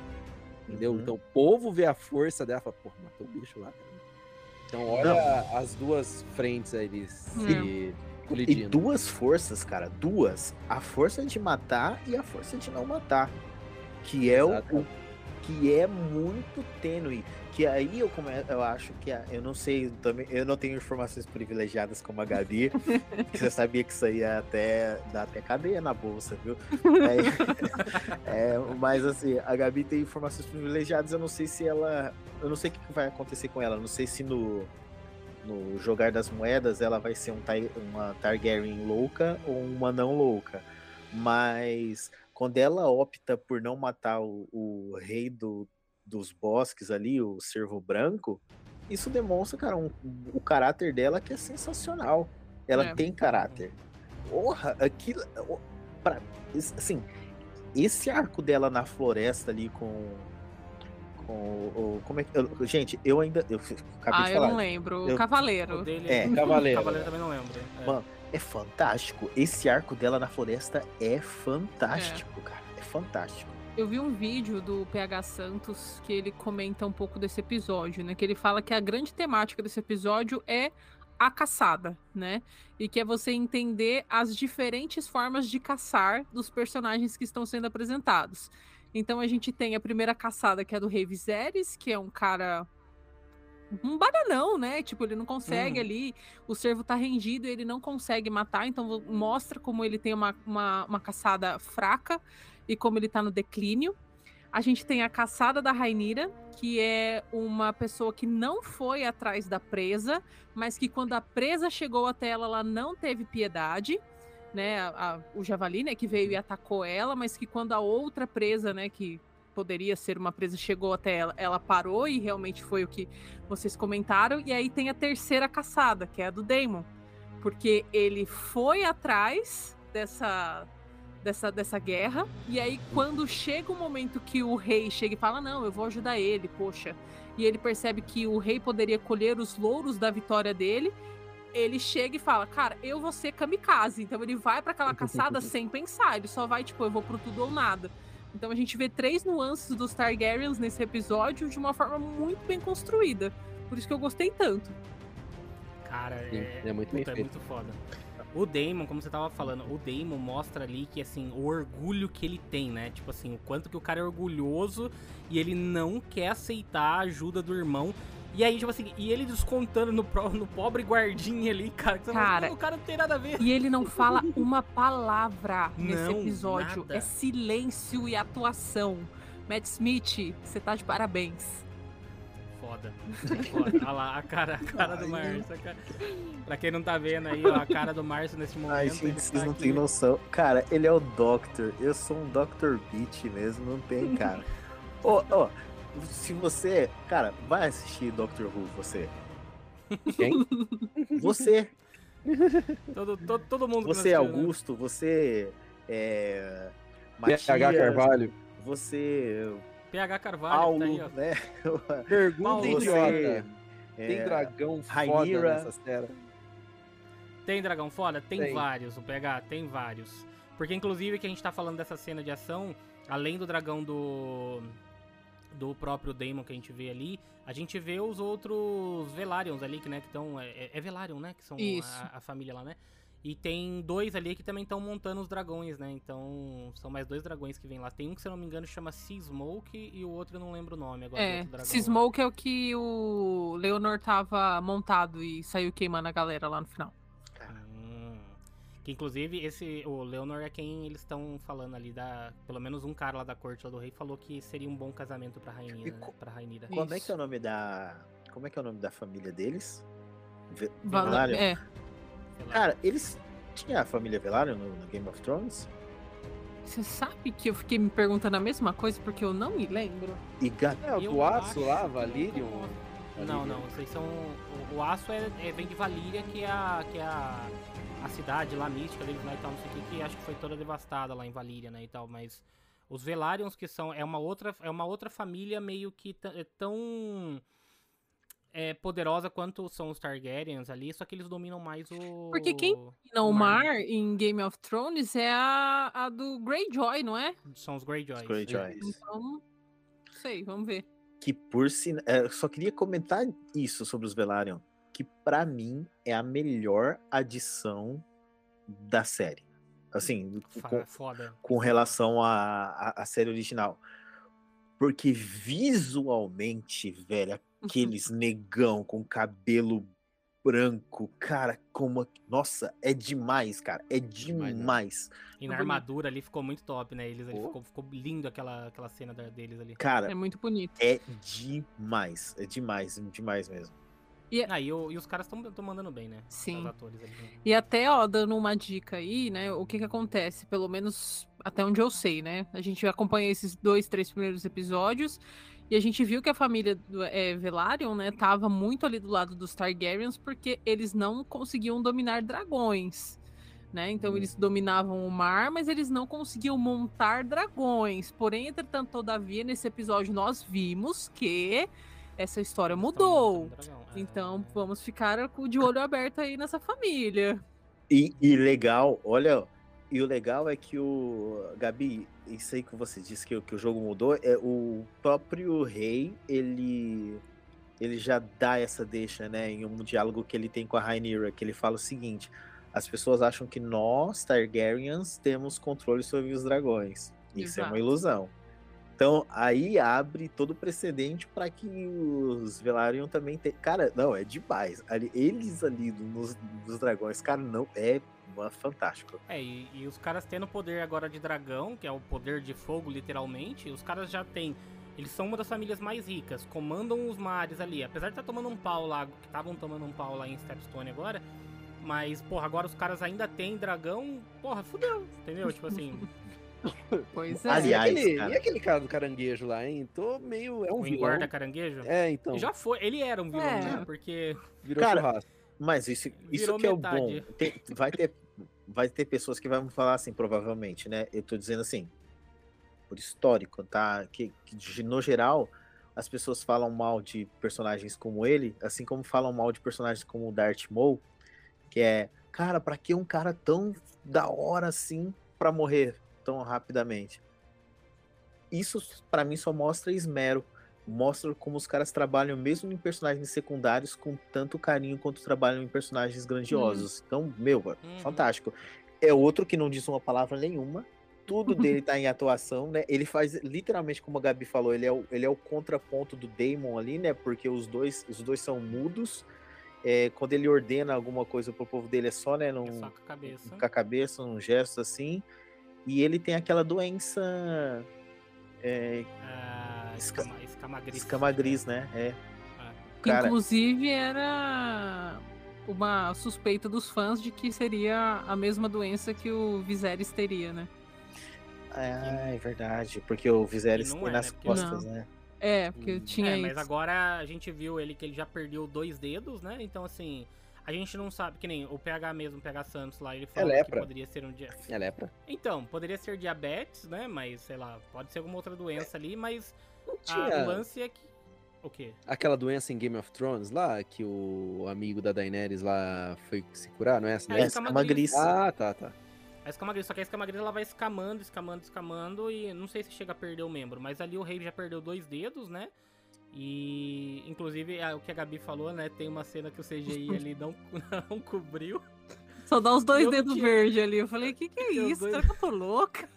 [SPEAKER 1] Entendeu?
[SPEAKER 3] Uhum.
[SPEAKER 1] Então o povo vê a força dela e fala, porra, matou o bicho lá. cara." Então olha as duas frentes aí se colidindo.
[SPEAKER 3] duas forças, cara, duas. A força de matar e a força de não matar. Que é o, o- que é muito tênue. Que aí eu come, eu acho que a- eu não sei também, eu não tenho informações privilegiadas como a Gabi. Você sabia que isso aí ia até dá até cadeia na bolsa, viu? É, é, mas assim, a Gabi tem informações privilegiadas, eu não sei se ela, eu não sei o que que vai acontecer com ela, eu não sei se no no jogar das moedas ela vai ser um, uma Targaryen louca ou uma não louca. Mas quando ela opta por não matar o, o rei do, dos bosques ali, o servo branco, isso demonstra, cara, um- o caráter dela que é sensacional. Ela
[SPEAKER 4] É.
[SPEAKER 3] tem caráter. Porra, aquilo. Pra, assim, esse arco dela na floresta ali com. Com o. o- Como é que. eu- gente, eu ainda. Eu acabei
[SPEAKER 4] Ah,
[SPEAKER 3] de
[SPEAKER 4] eu
[SPEAKER 3] falar.
[SPEAKER 4] não lembro.
[SPEAKER 3] Eu-
[SPEAKER 2] O
[SPEAKER 4] Cavaleiro.
[SPEAKER 2] dele
[SPEAKER 3] É,
[SPEAKER 2] O
[SPEAKER 1] Cavaleiro.
[SPEAKER 2] Cavaleiro também não lembro. É.
[SPEAKER 3] Mano, É fantástico. Esse arco dela na floresta é fantástico, cara. É fantástico.
[SPEAKER 4] Eu vi um vídeo do PH Santos que ele comenta um pouco desse episódio, né? Que ele fala que a grande temática desse episódio é a caçada, né? E que é você entender as diferentes formas de caçar dos personagens que estão sendo apresentados. Então a gente tem a primeira caçada, que é do Rei Viserys, que é um cara. Um bananão, né? Tipo, ele não consegue
[SPEAKER 3] Hum.
[SPEAKER 4] ali. O servo tá rendido e ele não consegue matar. Então mostra como ele tem uma, uma, uma caçada fraca e como ele tá no declínio. A gente tem a caçada da Rainira, que é uma pessoa que não foi atrás da presa, mas que quando a presa chegou até ela, ela não teve piedade, né? A- a- o javali, né, que veio e atacou ela, mas que quando a outra presa, né, que poderia ser uma presa, chegou até ela, ela parou e realmente foi o que vocês comentaram. E aí tem a terceira caçada, que é a do Daemon, porque ele foi atrás dessa dessa, dessa guerra. E aí, quando chega o momento que o rei chega e fala: Não, eu vou ajudar ele, poxa. E ele percebe que o rei poderia colher os louros da vitória dele. Ele chega e fala: Cara, eu vou ser kamikaze. Então ele vai para aquela caçada sem pensar. Ele só vai, tipo, eu vou pro tudo ou nada. Então a gente vê três nuances dos Targaryens nesse episódio de uma forma muito bem construída. Por isso que eu gostei tanto.
[SPEAKER 2] Cara,
[SPEAKER 1] Sim,
[SPEAKER 2] é,
[SPEAKER 1] é muito
[SPEAKER 2] puta, é muito foda. O Damon, como você tava falando, o Damon mostra ali que, assim, o orgulho que ele tem, né? Tipo assim, o quanto que o cara é orgulhoso e ele não quer aceitar a ajuda do irmão. E aí, tipo assim, e ele descontando no, pro- no pobre guardinha ali, cara. Que você fala,
[SPEAKER 4] Cara,
[SPEAKER 2] "Mano, o cara não tem nada a ver.
[SPEAKER 4] E ele não fala uma palavra nesse
[SPEAKER 2] Não,
[SPEAKER 4] episódio.
[SPEAKER 2] nada.
[SPEAKER 4] É silêncio e atuação. Matt Smith, você tá de parabéns.
[SPEAKER 2] foda. foda. Olha lá, a cara, a cara do Márcio. Cara... Pra quem não tá vendo aí, ó, a cara do Márcio nesse momento.
[SPEAKER 3] Ai, gente,
[SPEAKER 2] tá
[SPEAKER 3] vocês não têm noção. Cara, ele é o Doctor. Eu sou um Dr. Beat mesmo, não tem, cara. Ô, ó, se você. Cara, vai assistir Doctor Who, você.
[SPEAKER 1] Quem?
[SPEAKER 3] Você.
[SPEAKER 2] Todo, todo, todo mundo que
[SPEAKER 3] Você,
[SPEAKER 2] né?
[SPEAKER 3] Augusto, você. É.
[SPEAKER 1] PH
[SPEAKER 3] Matias,
[SPEAKER 1] Carvalho.
[SPEAKER 3] Você.
[SPEAKER 2] PH Carvalho,
[SPEAKER 3] Paulo,
[SPEAKER 2] tá aí, ó.
[SPEAKER 3] né?
[SPEAKER 1] Pergunta
[SPEAKER 2] Paulo,
[SPEAKER 1] idiota.
[SPEAKER 3] Você.
[SPEAKER 1] Tem
[SPEAKER 3] é,
[SPEAKER 1] dragão foda
[SPEAKER 3] Rhaenyra.
[SPEAKER 1] nessa série.
[SPEAKER 2] Tem dragão foda? Tem,
[SPEAKER 1] Tem.
[SPEAKER 2] vários, o PH, tem vários. Porque inclusive que a gente tá falando dessa cena de ação, além do dragão do do próprio Daemon que a gente vê ali, a gente vê os outros Velaryon ali, que né, que estão é, é Velaryon, né, que são a, a família lá, né? E tem dois ali que também estão montando os dragões, né? Então, são mais dois dragões que vêm lá. Tem um que, se eu não me engano, chama Sea Smoke e o outro eu não lembro o nome agora.
[SPEAKER 4] É,
[SPEAKER 2] outro dragão
[SPEAKER 4] Sea
[SPEAKER 2] lá.
[SPEAKER 4] Smoke é o que o Leonor tava montado e saiu queimando a galera lá no final.
[SPEAKER 2] Que inclusive esse o Leonor é quem eles estão falando ali da, pelo menos um cara lá da corte lá do rei falou que seria um bom casamento pra rainha, né? Pra Rainira.
[SPEAKER 3] Como é que é o nome da. Como é que é o nome da família deles? Ve-
[SPEAKER 4] Val-
[SPEAKER 3] Velaryon?
[SPEAKER 4] É.
[SPEAKER 3] Cara, eles. Tinha a família Velaryon no, no Game of Thrones?
[SPEAKER 4] você sabe que eu fiquei me perguntando a mesma coisa porque eu não me lembro.
[SPEAKER 3] E
[SPEAKER 1] É, o aço lá,
[SPEAKER 2] que
[SPEAKER 1] Valyrium.
[SPEAKER 2] não. Não, não, vocês são o, o aço é, é- vem de Valíria, que é a que é a, a cidade lá mística deles lá e tal, não sei o que, que acho que foi toda devastada lá em Valíria, né, e tal, mas os Velaryon que são é uma outra é uma outra família meio que é tão é, poderosa quanto são os Targaryens ali, só que eles dominam mais o
[SPEAKER 4] Porque quem Não, o
[SPEAKER 2] O mar,
[SPEAKER 4] mar em Game of Thrones é a, a do Greyjoy, não é?
[SPEAKER 2] são os Greyjoys.
[SPEAKER 3] Greyjoys.
[SPEAKER 4] Então, não sei, vamos ver.
[SPEAKER 3] Que por sinal. Eu só queria comentar isso sobre os Velaryon. Que pra mim é a melhor adição da série. Assim, com,
[SPEAKER 2] Foda.
[SPEAKER 3] com relação à série original. Porque visualmente, velho, aqueles negão com cabelo branco, cara, como. Nossa, é demais, cara. É
[SPEAKER 1] Demais, né?
[SPEAKER 3] demais.
[SPEAKER 2] E na armadura ali ficou muito top, né? Eles, ali
[SPEAKER 1] Pô.
[SPEAKER 2] ficou, ficou lindo aquela, aquela cena deles ali.
[SPEAKER 3] Cara,
[SPEAKER 4] É muito bonito.
[SPEAKER 3] é demais. É demais, demais mesmo.
[SPEAKER 2] Ah, e, o- e os caras estão mandando bem, né?
[SPEAKER 4] Sim.
[SPEAKER 2] Os atores ali. né?
[SPEAKER 4] E até, ó, dando uma dica aí, né? O que que acontece? Pelo menos até onde eu sei, né? A gente acompanha esses dois, três primeiros episódios e a gente viu que a família do é, Velaryon, né, tava muito ali do lado dos Targaryens porque eles não conseguiam dominar dragões. Né? Então eles dominavam o mar, mas eles não conseguiam montar dragões. Porém, entretanto, todavia, nesse episódio nós vimos que essa história mudou.
[SPEAKER 2] dragão. É.
[SPEAKER 4] Então vamos ficar de olho aberto aí nessa família.
[SPEAKER 3] E, e legal, olha, e o legal é que o. Gabi, isso aí que você disse que, o- que o jogo mudou, é o próprio rei, ele. Ele já dá essa deixa, né? Em um diálogo que ele tem com a Rhaenyra, que ele fala o seguinte: as pessoas acham que nós, Targaryens, temos controle sobre os dragões. Isso é uma
[SPEAKER 4] Exato.
[SPEAKER 3] ilusão. Então, aí abre todo o precedente para que os Velaryon também tenham. Cara, não, é demais. Ali, eles ali nos, nos dragões, cara, não, é uma- fantástico.
[SPEAKER 2] É, e, e os caras tendo poder agora de dragão, que é o poder de fogo, literalmente, os caras já têm. Eles são uma das famílias mais ricas, comandam os mares ali. Apesar de estar tomando um pau lá, que estavam tomando um pau lá em Stepstone agora. Mas, porra, agora os caras ainda têm dragão. Porra, fudeu, entendeu? Tipo assim.
[SPEAKER 4] Pois é.
[SPEAKER 3] Aliás,
[SPEAKER 1] e, aquele,
[SPEAKER 3] cara.
[SPEAKER 1] e aquele cara do caranguejo lá, hein? Tô meio. É um
[SPEAKER 2] o
[SPEAKER 1] vilão.
[SPEAKER 2] engorda caranguejo.
[SPEAKER 1] É, então.
[SPEAKER 2] Já foi, ele era um vilão,
[SPEAKER 4] É.
[SPEAKER 2] né? Porque.
[SPEAKER 1] Virou
[SPEAKER 3] Cara,
[SPEAKER 1] churrasco.
[SPEAKER 3] Mas isso, isso
[SPEAKER 2] Virou
[SPEAKER 3] que é o
[SPEAKER 2] metade.
[SPEAKER 3] bom. Tem- vai, ter, vai ter pessoas que vão falar assim, provavelmente, né? Eu tô dizendo assim, por histórico, tá? Que, que no geral, as pessoas falam mal de personagens como ele, assim como falam mal de personagens como o Darth Maul, que é, cara, pra que um cara tão da hora assim pra morrer tão rapidamente? Isso pra mim só mostra esmero, mostra como os caras trabalham mesmo em personagens secundários com tanto carinho quanto trabalham em personagens grandiosos. Então, meu,
[SPEAKER 2] Uhum.
[SPEAKER 3] fantástico. É outro que não diz uma palavra nenhuma. Tudo dele tá em atuação, né? Ele faz literalmente como a Gabi falou, ele é o, ele é o contraponto do Damon ali, né? Porque os dois, os dois são mudos. É, quando ele ordena alguma coisa pro povo dele é só, né, num,
[SPEAKER 2] É só com a cabeça.
[SPEAKER 3] com a cabeça, num gesto assim. E ele tem aquela doença é,
[SPEAKER 2] Ah,
[SPEAKER 3] Esca-
[SPEAKER 2] escama, escama gris.
[SPEAKER 3] escama gris, né? É.
[SPEAKER 2] Ah,
[SPEAKER 3] Cara,
[SPEAKER 4] Inclusive, era uma suspeita dos fãs de que seria a mesma doença que o Viserys teria, né?
[SPEAKER 3] é, é verdade, porque o Viserys tem
[SPEAKER 2] é,
[SPEAKER 3] nas
[SPEAKER 2] né?
[SPEAKER 3] Costas,
[SPEAKER 4] Não.
[SPEAKER 3] né?
[SPEAKER 4] É, porque
[SPEAKER 1] Hum.
[SPEAKER 4] tinha
[SPEAKER 2] é,
[SPEAKER 4] isso.
[SPEAKER 2] mas agora a gente viu ele que ele já perdeu dois dedos, né? Então, assim, a gente não sabe, que nem o PH mesmo, o PH Santos lá, ele falou que
[SPEAKER 1] lepra.
[SPEAKER 2] poderia ser um dia.
[SPEAKER 1] É lepra.
[SPEAKER 2] Então, poderia ser diabetes, né? Mas, sei lá, pode ser alguma outra doença ali, mas a,
[SPEAKER 1] tinha
[SPEAKER 2] o lance é que. O quê?
[SPEAKER 1] aquela doença em Game of Thrones lá, que o amigo da Daenerys lá foi se curar, não é essa?
[SPEAKER 2] É,
[SPEAKER 1] né?
[SPEAKER 3] É,
[SPEAKER 2] escamagris.
[SPEAKER 1] Ah, tá, tá.
[SPEAKER 2] A escamagris, só que a escamagris ela vai escamando, escamando, escamando e não sei se chega a perder o membro, mas ali o rei já perdeu dois dedos, né? E inclusive é, o que a Gabi falou, né? Tem uma cena que o CGI ali não, não cobriu.
[SPEAKER 4] Só dá os dois
[SPEAKER 2] Eu
[SPEAKER 4] dedos
[SPEAKER 2] tinha-
[SPEAKER 4] verdes ali. Eu falei, que que é isso?
[SPEAKER 2] dois-
[SPEAKER 4] Será que eu tô louca?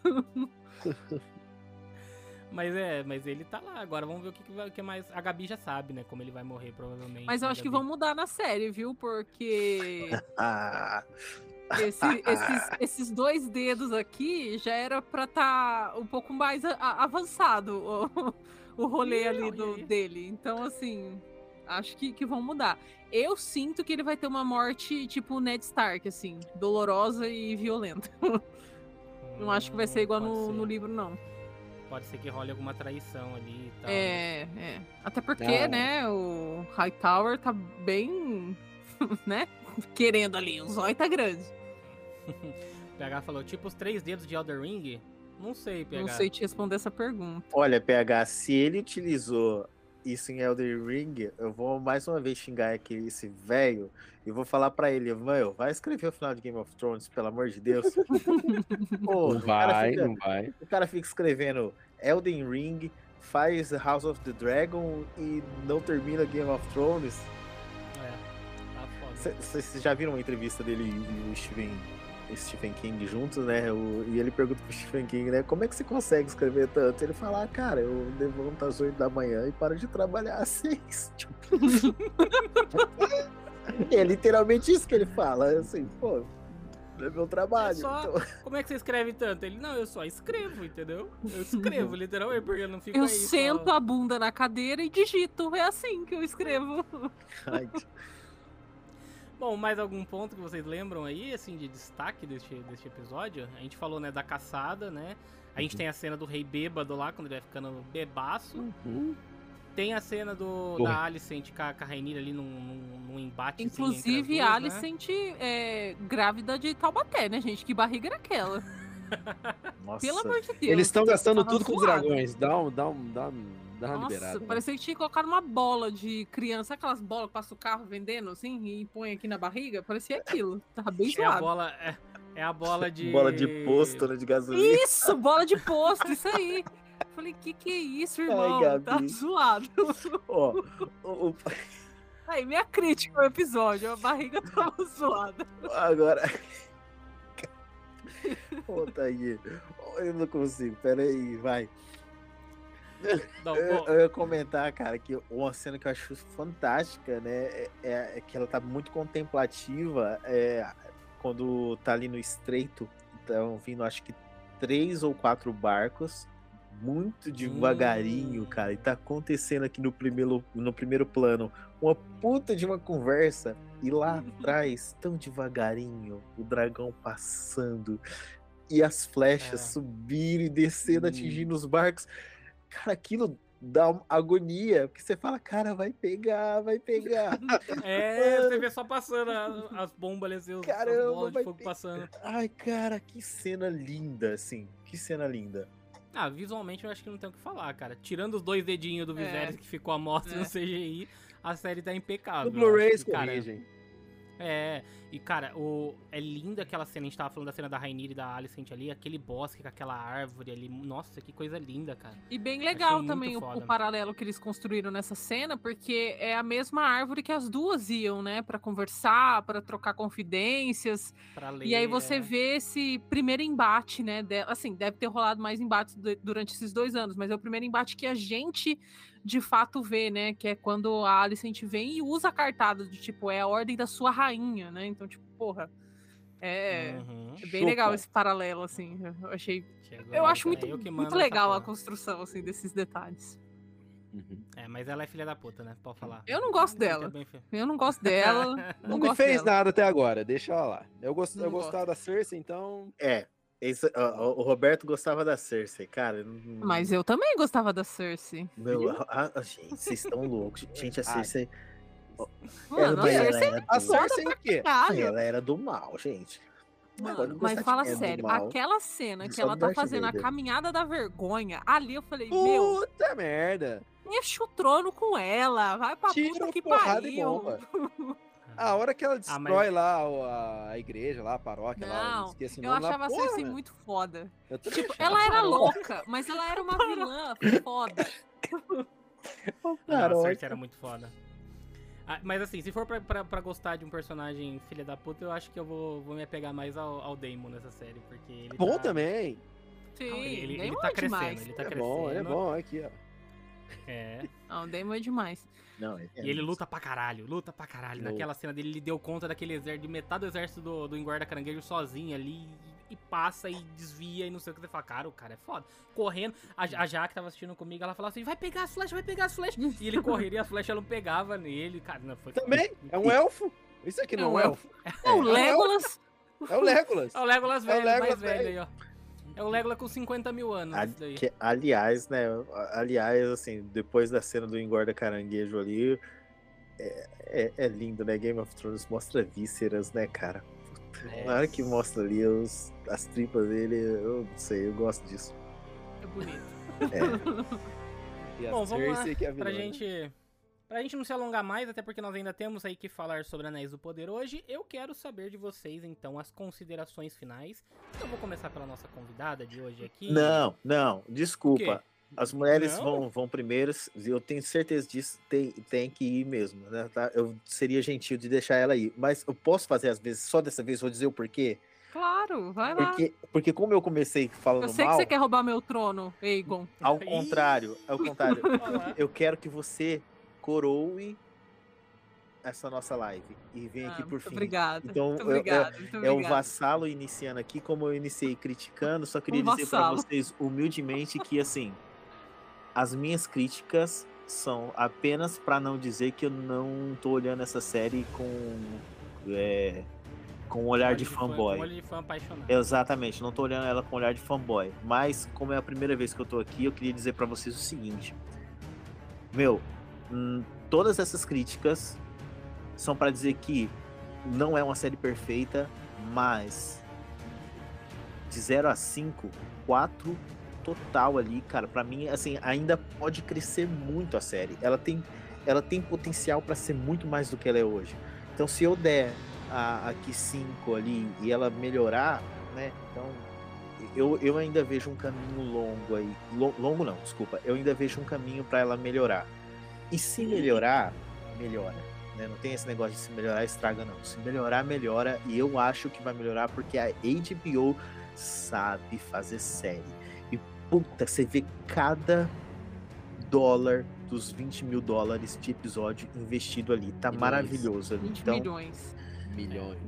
[SPEAKER 2] Mas é, mas ele tá lá. Agora vamos ver o que, que, vai- o que mais. A Gabi já sabe, né? Como ele vai morrer, provavelmente.
[SPEAKER 4] Mas eu
[SPEAKER 2] né,
[SPEAKER 4] acho que
[SPEAKER 2] Gabi?
[SPEAKER 4] vão mudar na série, viu? Porque esse- esses, esses dois dedos aqui já era pra estar um pouco mais a- a- avançado o, rolê ali do, dele. Então, assim, acho que, que vão mudar. Eu sinto que ele vai ter uma morte tipo Ned Stark, assim, dolorosa e violenta. Não acho que vai ser igual
[SPEAKER 2] Hum, Pode
[SPEAKER 4] no,
[SPEAKER 2] ser.
[SPEAKER 4] no livro, não.
[SPEAKER 2] Pode ser que role alguma traição ali e tal. né?
[SPEAKER 4] É, é. Até porque,
[SPEAKER 1] Não.
[SPEAKER 4] né, o Hightower tá bem, né, querendo ali. O zóio tá grande.
[SPEAKER 2] O PH falou, tipo os três dedos de Elder Ring? Não sei, PH.
[SPEAKER 4] Não sei te responder essa pergunta.
[SPEAKER 3] olha, PH, se ele utilizou isso em Elder Ring, eu vou mais uma vez xingar aquele, esse velho e vou falar pra ele, mano, vai escrever o final de Game of Thrones, pelo amor de Deus. Pô,
[SPEAKER 1] Não
[SPEAKER 3] o cara
[SPEAKER 1] vai,
[SPEAKER 3] fica-
[SPEAKER 1] não vai.
[SPEAKER 3] O cara fica escrevendo Elden Ring, faz House of the Dragon e não termina Game of Thrones.
[SPEAKER 2] É, tá foda.
[SPEAKER 3] Vocês já viram uma entrevista dele e o Stephen, Stephen King juntos, né? O- e ele pergunta pro Stephen King, né? Como é que você consegue escrever tanto? Ele fala, ah, cara, eu levanto às 8 da manhã e paro de trabalhar às 6. Tipo... é literalmente isso que ele fala. Assim, pô, é meu trabalho.
[SPEAKER 2] É só-
[SPEAKER 3] então-
[SPEAKER 2] Como é que você escreve tanto? Ele, não, eu só escrevo, entendeu? Eu escrevo, literalmente, porque eu não fico
[SPEAKER 4] Eu
[SPEAKER 2] aí só-
[SPEAKER 4] sento a bunda na cadeira e digito. É assim que eu escrevo.
[SPEAKER 3] Ai,
[SPEAKER 2] Bom, mais algum ponto que vocês lembram aí, assim, de destaque deste, deste episódio? A gente falou, né, da caçada, né? A gente
[SPEAKER 3] Uhum.
[SPEAKER 2] tem a cena do rei bêbado lá, quando ele vai ficando bebaço.
[SPEAKER 1] Hum,
[SPEAKER 2] Tem a cena do,
[SPEAKER 1] Porra.
[SPEAKER 2] da Alicent com a, com a Rainira ali num, num, num embate.
[SPEAKER 4] Inclusive, a Alicent é grávida de Taubaté, né, gente? Que barriga era aquela?
[SPEAKER 3] Nossa.
[SPEAKER 4] Pelo amor de Deus.
[SPEAKER 1] Eles estão gastando tudo com os dragões. Dá, um, dá, um, dá, um- dá uma
[SPEAKER 4] Nossa,
[SPEAKER 1] liberada. né?
[SPEAKER 4] parecia que tinha colocado uma bola de criança. Sabe aquelas bolas que passa o carro vendendo assim e põe aqui na barriga? Parecia aquilo. Tava bem
[SPEAKER 2] É a
[SPEAKER 4] zoado.
[SPEAKER 2] bola, é, é a bola de...
[SPEAKER 3] Bola de posto, né? De gasolina.
[SPEAKER 4] Isso, bola de posto, isso aí. Falei, que que é isso, irmão?
[SPEAKER 3] Gabi.
[SPEAKER 4] tá zoado.
[SPEAKER 3] Ó, o- o-
[SPEAKER 4] Aí, minha crítica ao episódio, a barriga tava zoada.
[SPEAKER 3] Agora. Ô, Thaí. Eu não consigo, peraí, vai.
[SPEAKER 2] Não,
[SPEAKER 3] Eu, eu ia comentar, cara, que uma cena que eu acho fantástica, né? É, é- é que ela tá muito contemplativa é, quando tá ali no estreito. Estão vindo, acho que três ou quatro barcos. Muito devagarinho,
[SPEAKER 2] Hum.
[SPEAKER 3] cara. E tá acontecendo aqui no primeiro, no primeiro plano uma puta de uma conversa. E lá atrás, tão devagarinho, o dragão passando. E as flechas
[SPEAKER 2] É.
[SPEAKER 3] subindo e descendo,
[SPEAKER 1] Hum.
[SPEAKER 3] atingindo os barcos. Cara, aquilo dá uma agonia, porque você fala, cara, vai pegar, vai pegar.
[SPEAKER 2] é, você vê só passando a- as bombas ali, assim, os- as
[SPEAKER 3] Caramba,
[SPEAKER 2] bolas de fogo
[SPEAKER 3] ter-
[SPEAKER 2] passando.
[SPEAKER 3] Ai, cara, que cena linda, assim. Que cena linda.
[SPEAKER 2] Ah, visualmente eu acho que não tem o que falar, cara. Tirando os dois dedinhos do
[SPEAKER 4] É.
[SPEAKER 2] Viserys que ficou à mostra
[SPEAKER 4] É.
[SPEAKER 2] no CGI, a série tá impecável.
[SPEAKER 1] No Blu-ray eles
[SPEAKER 2] que, cara,
[SPEAKER 1] corrigem.
[SPEAKER 2] É, e cara, o, é linda aquela cena, a gente tava falando da cena da Rainira e da Alicent ali, aquele bosque com aquela árvore ali. Nossa, que coisa linda, cara.
[SPEAKER 4] E bem legal também o, o paralelo que eles construíram nessa cena, porque é a mesma árvore que as duas iam, né, Pra conversar, pra trocar confidências.
[SPEAKER 2] Pra ler.
[SPEAKER 4] E aí você
[SPEAKER 2] é.
[SPEAKER 4] vê esse primeiro embate, né? de- assim, deve ter rolado mais embates du- durante esses dois anos, mas é o primeiro embate que a gente de fato vê, né? Que é quando a Alicent vem e usa a cartada de tipo, é a ordem da sua rainha, né? Então, tipo, porra. É,
[SPEAKER 2] Uhum.
[SPEAKER 4] é bem legal
[SPEAKER 1] Chupa.
[SPEAKER 4] esse paralelo, assim. Eu achei.
[SPEAKER 2] Chegou,
[SPEAKER 4] Eu acho muito,
[SPEAKER 2] eu que
[SPEAKER 4] muito legal a construção, assim, desses detalhes.
[SPEAKER 1] Uhum.
[SPEAKER 2] É, mas ela é filha da puta, né? Pode falar.
[SPEAKER 4] Eu não gosto dela. Eu não gosto dela.
[SPEAKER 1] Não,
[SPEAKER 4] Não
[SPEAKER 1] me
[SPEAKER 4] gosto
[SPEAKER 1] fez
[SPEAKER 4] dela.
[SPEAKER 1] nada até agora, deixa ela lá. Eu, gost... Eu gostava da Cersei, então.
[SPEAKER 3] É. Esse, ó, o Roberto gostava da Cersei, cara. não-
[SPEAKER 4] Mas eu também gostava da Cersei.
[SPEAKER 3] Meu, a- a- gente, vocês estão loucos. Gente, a Cersei.
[SPEAKER 4] Mano, a
[SPEAKER 3] ela,
[SPEAKER 4] Cersei
[SPEAKER 3] era
[SPEAKER 1] A
[SPEAKER 3] do-
[SPEAKER 1] Cersei o quê?
[SPEAKER 3] Ela era do mal, gente.
[SPEAKER 4] Mano,
[SPEAKER 3] não
[SPEAKER 4] mas fala sério, aquela cena que ela tá fazendo a caminhada da vergonha, ali eu falei, meu,
[SPEAKER 1] Puta merda!
[SPEAKER 4] enche o trono com ela, vai pra
[SPEAKER 1] Tira
[SPEAKER 4] puta que
[SPEAKER 1] e
[SPEAKER 4] pariu.
[SPEAKER 1] bomba. A hora que ela
[SPEAKER 2] Ah,
[SPEAKER 1] destrói
[SPEAKER 2] mas-
[SPEAKER 1] lá o- a, a igreja, lá, a paróquia, lá, eu
[SPEAKER 4] Não,
[SPEAKER 1] esqueci o
[SPEAKER 4] Eu
[SPEAKER 1] nome lá,
[SPEAKER 4] achava a Cersei muito foda. Tipo,
[SPEAKER 1] achava.
[SPEAKER 4] ela era louca, mas ela era uma vilã foda.
[SPEAKER 2] Ah, não, a. Cersei era muito foda. Ah, mas assim, se for pra, pra, pra gostar de um personagem filha da puta, eu acho que eu vou, vou me apegar mais ao, ao Daemon nessa série, porque ele
[SPEAKER 1] Bom
[SPEAKER 2] tá,
[SPEAKER 1] também.
[SPEAKER 4] Sim,
[SPEAKER 2] Ele, ele, ele tá
[SPEAKER 4] é
[SPEAKER 2] crescendo,
[SPEAKER 4] demais.
[SPEAKER 2] ele tá
[SPEAKER 1] É
[SPEAKER 2] crescendo.
[SPEAKER 1] bom, é bom, aqui, ó.
[SPEAKER 2] É.
[SPEAKER 4] Não, Daemon é demais.
[SPEAKER 3] Não, é-
[SPEAKER 2] E ele luta pra caralho, luta pra caralho. Naquela cena dele, ele deu conta daquele exército, de metade do exército do, do Engorda Caranguejo sozinho ali. E, e passa e desvia e não sei o que você fala. Cara, o cara é foda. Correndo. A, a Jaque tava assistindo comigo, ela falava assim: vai pegar as flechas, vai pegar as flechas. E ele correria e as flechas não pegava nele. Cara, não, foi
[SPEAKER 1] Também, é um elfo. Isso aqui não é um elfo.
[SPEAKER 4] É o Legolas.
[SPEAKER 1] É o Legolas.
[SPEAKER 2] É o Legolas
[SPEAKER 1] É o
[SPEAKER 2] velho, mais
[SPEAKER 1] Legolas
[SPEAKER 2] velho
[SPEAKER 1] velho.
[SPEAKER 2] aí, ó. É o Legolas com 50 mil anos,
[SPEAKER 3] Ali- que- aliás, né? Aliás, assim, depois da cena do engorda caranguejo ali, é, é- é lindo, né? Game of Thrones mostra vísceras, né, cara? Puta, Na hora que mostra ali os, as tripas dele, eu não sei, eu gosto disso.
[SPEAKER 4] É bonito.
[SPEAKER 3] É.
[SPEAKER 1] E a
[SPEAKER 2] Bom, vamos lá,
[SPEAKER 1] Cersei que é a vilã.
[SPEAKER 2] Pra
[SPEAKER 1] né?
[SPEAKER 2] gente. Pra gente não se alongar mais, até porque nós ainda temos aí que falar sobre Anéis do Poder hoje, eu quero saber de vocês, então, as considerações finais. Eu vou começar pela nossa convidada de hoje aqui.
[SPEAKER 3] Não, não, desculpa. As mulheres
[SPEAKER 2] Não?
[SPEAKER 3] vão, vão primeiras, eu tenho certeza disso, tem, tem que ir mesmo, né? Tá? Eu seria gentil de deixar ela ir, mas eu posso fazer às vezes, só dessa vez, vou dizer o porquê.
[SPEAKER 4] Claro, vai lá.
[SPEAKER 3] Porque, porque como eu comecei falando
[SPEAKER 4] Eu sei que
[SPEAKER 3] mal,
[SPEAKER 4] você quer roubar meu trono, Aegon.
[SPEAKER 3] ao contrário, ao contrário, eu quero que você coroe essa nossa live e aqui
[SPEAKER 4] Ah,
[SPEAKER 3] por
[SPEAKER 4] muito
[SPEAKER 3] fim.
[SPEAKER 4] obrigada.
[SPEAKER 3] Então,
[SPEAKER 4] muito
[SPEAKER 3] eu-
[SPEAKER 4] obrigada. muito
[SPEAKER 3] É o
[SPEAKER 4] obrigada.
[SPEAKER 3] vassalo iniciando aqui, como eu iniciei criticando, só queria
[SPEAKER 4] Um
[SPEAKER 3] dizer para vocês humildemente que assim, as minhas críticas são apenas para não dizer que eu não tô olhando essa série com é, com um olhar de
[SPEAKER 2] fã-
[SPEAKER 3] fanboy.
[SPEAKER 2] Com olho de fã apaixonado.
[SPEAKER 3] Exatamente, não tô olhando ela com olhar de fanboy. Mas, como é a primeira vez que eu tô aqui, eu queria dizer pra vocês o seguinte. Meu, hum, todas essas críticas são pra dizer que não é uma série perfeita, mas de 0 a 5, 4 total ali, cara. Pra mim, assim, ainda pode crescer muito a série. Ela tem, ela tem potencial pra ser muito mais do que ela é hoje. Então, se eu der a, aqui 5 ali e ela melhorar, né? Então, eu, eu ainda vejo um caminho longo aí. Lo- longo não, desculpa. Eu ainda vejo um caminho para ela melhorar. E se melhorar, melhora. Né? Não tem esse negócio de se melhorar, estraga, não. Se melhorar, melhora. E eu acho que vai melhorar porque a HBO sabe fazer série. E puta, você vê cada dólar dos 20 mil dólares de episódio investido ali. Tá
[SPEAKER 1] Milhões.
[SPEAKER 3] maravilhoso.
[SPEAKER 4] 20
[SPEAKER 3] Então,
[SPEAKER 4] milhões.
[SPEAKER 1] Milhões.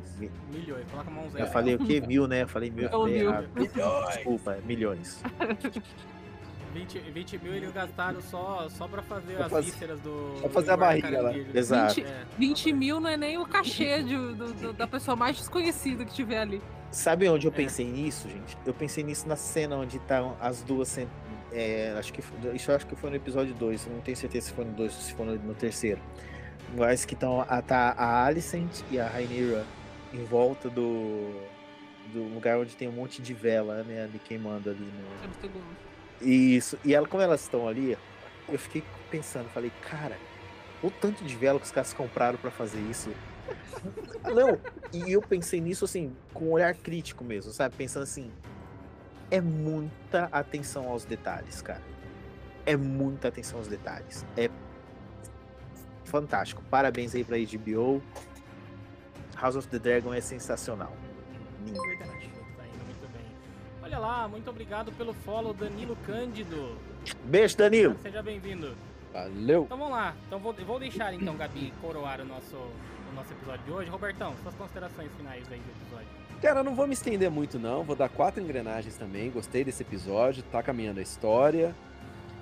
[SPEAKER 2] Milhões, coloca a mão zero.
[SPEAKER 3] eu falei o quê? Mil, né? Eu falei mil.
[SPEAKER 4] É
[SPEAKER 3] falei
[SPEAKER 4] mil.
[SPEAKER 3] errado.
[SPEAKER 1] Milhões.
[SPEAKER 3] Desculpa, milhões.
[SPEAKER 2] 20, 20 mil eles gastaram só, só pra fazer
[SPEAKER 1] Pra
[SPEAKER 2] as
[SPEAKER 1] fazer-
[SPEAKER 2] vísceras do.
[SPEAKER 1] pra
[SPEAKER 2] do
[SPEAKER 1] fazer a
[SPEAKER 2] Engorda
[SPEAKER 1] barriga lá.
[SPEAKER 3] Exato.
[SPEAKER 4] 20,
[SPEAKER 2] É.
[SPEAKER 4] 20 mil não é nem o cachê de- do- do- da pessoa mais desconhecida que tiver ali.
[SPEAKER 3] Sabe onde eu
[SPEAKER 2] É.
[SPEAKER 3] pensei nisso, gente? Eu pensei nisso na cena onde estão as duas. sen- é, acho que foi- isso eu acho que foi no episódio 2. Eu não tenho certeza se foi no 2 ou se foi no, no terceiro. Mas que estão a, tá a Alicent e a Rhaenyra em volta do, do lugar onde tem um monte de vela, né? Ali queimando ali no,
[SPEAKER 4] Sabe, segundo.
[SPEAKER 3] Isso. E ela, como elas estão ali, eu fiquei pensando, falei, cara, o tanto de vela que os caras compraram pra fazer isso. Não, e eu pensei nisso assim, com um olhar crítico mesmo, sabe? Pensando assim, é muita atenção aos detalhes, cara. É muita atenção aos detalhes. É fantástico. Parabéns aí pra HBO. House of the Dragon é sensacional. Lindo.
[SPEAKER 2] Verdade, Olha lá, muito obrigado pelo follow, Danilo Cândido.
[SPEAKER 3] Beijo, Danilo.
[SPEAKER 2] Seja bem-vindo.
[SPEAKER 1] Valeu.
[SPEAKER 2] Então vamos lá. Então vou, vou deixar então, Gabi, coroar o nosso, o nosso episódio de hoje. Robertão, suas considerações finais aí do episódio.
[SPEAKER 1] Cara, eu não vou me estender muito, não. Vou dar quatro engrenagens também. Gostei desse episódio, tá caminhando a história.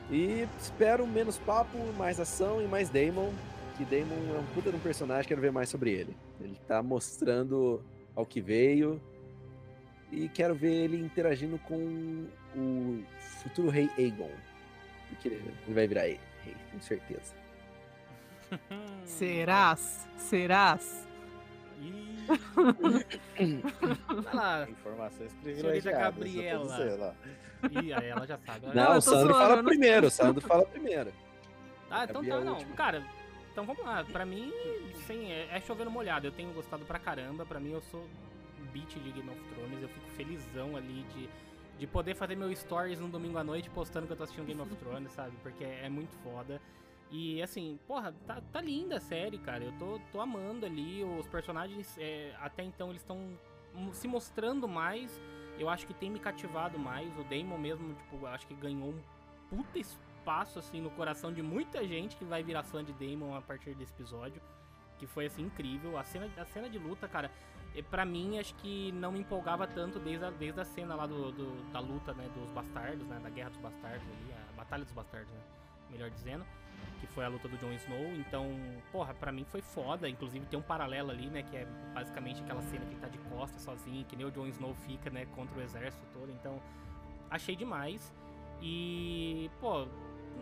[SPEAKER 1] E espero menos papo, mais ação e mais Damon. Que Damon é um puta de um personagem, quero ver mais sobre ele. Ele tá mostrando ao que veio. E quero ver ele interagindo com o futuro rei Aegon. Porque ele vai virar rei, com certeza.
[SPEAKER 4] Serás? Serás?
[SPEAKER 2] Ih. Vai lá.
[SPEAKER 3] Informações privilegiadas.
[SPEAKER 2] Gabriela. Ih, aí ela já sabe.
[SPEAKER 1] Não, o Sandro
[SPEAKER 4] zoando,
[SPEAKER 1] fala
[SPEAKER 4] não-
[SPEAKER 1] primeiro, o Sandro fala primeiro.
[SPEAKER 2] Ah, então
[SPEAKER 1] é
[SPEAKER 2] tá,
[SPEAKER 1] a
[SPEAKER 2] não.
[SPEAKER 1] última.
[SPEAKER 2] Cara, então vamos lá. Pra mim, sim, é, é chovendo molhado. Eu tenho gostado pra caramba. Pra mim, eu sou beat de Game of Thrones. Eu fico felizão ali de, de poder fazer meu stories no domingo à noite postando que eu tô assistindo Game of Thrones, sabe? Porque é, muito foda. E assim, porra, tá, tá linda a série, cara. Eu tô, tô amando ali. Os personagens, é, até então, eles estão se mostrando mais. Eu acho que tem me cativado mais. O Damon mesmo, tipo, acho que ganhou um puta espaço, assim, no coração de muita gente que vai virar fã de Damon a partir desse episódio. Que foi, assim, incrível. A cena, a cena de luta, cara, eh, pra mim, acho que não me empolgava tanto desde a, desde a cena lá do, do- da luta, né, dos bastardos, né, da Guerra dos Bastardos ali, a Batalha dos Bastardos, né, melhor dizendo. Que foi a luta do Jon Snow. Então, porra, pra mim foi foda. Inclusive tem um paralelo ali, né, que é basicamente aquela cena que ele tá de costas sozinho, que nem o Jon Snow fica, né, contra o exército todo. Então, achei demais. E, pô,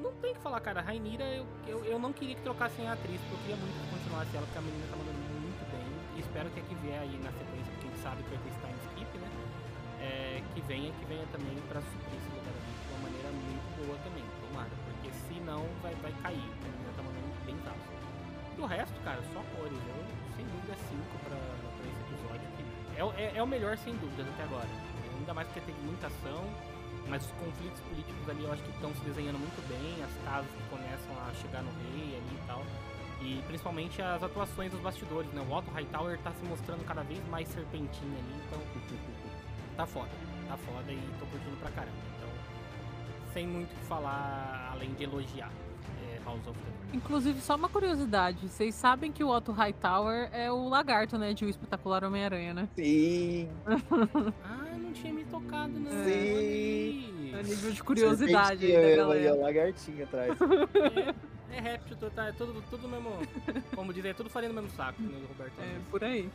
[SPEAKER 2] não tem que falar, cara. A Rainira, eu, eu, eu não queria que trocassem a atriz, porque eu queria muito que continuasse ela, porque a menina tá mandando espero que a que vier aí na sequência, gente sabe vai ter time skip, né? É, que venha, que venha também pra suprir esse lugar ali de uma maneira muito boa também. Tomara, porque senão vai, vai cair. A menina tá mandando bem fácil. Do resto, cara, só cores. Eu, sem dúvida, 5 pra, pra esse episódio. Que é, é, é o melhor, sem dúvidas, até agora. Ainda mais porque teve muita ação. Mas os conflitos políticos ali eu acho que estão se desenhando muito bem, as casas que começam a chegar no rei ali e tal. E principalmente as atuações dos bastidores, né? O Otto Hightower tá se mostrando cada vez mais serpentinho ali, então tá foda, tá foda e tô curtindo pra caramba. Então, sem muito o que falar além de elogiar é, House of the.
[SPEAKER 4] Inclusive, só uma curiosidade. Vocês sabem que o Otto Hightower é o lagarto, né? De O Espetacular Homem-Aranha, né?
[SPEAKER 3] Sim.
[SPEAKER 2] Ah, eu não tinha me tocado, não.
[SPEAKER 3] Sim.
[SPEAKER 4] É
[SPEAKER 2] Olha aí.
[SPEAKER 4] nível de curiosidade aí
[SPEAKER 3] Serpentinha,
[SPEAKER 4] da
[SPEAKER 3] ela E a
[SPEAKER 4] galera.
[SPEAKER 3] lagartinha atrás.
[SPEAKER 2] É, é réptil, tá, é tudo, tudo mesmo. Como dizer, é tudo farinha no mesmo saco, né, Roberto?
[SPEAKER 4] É, por aí.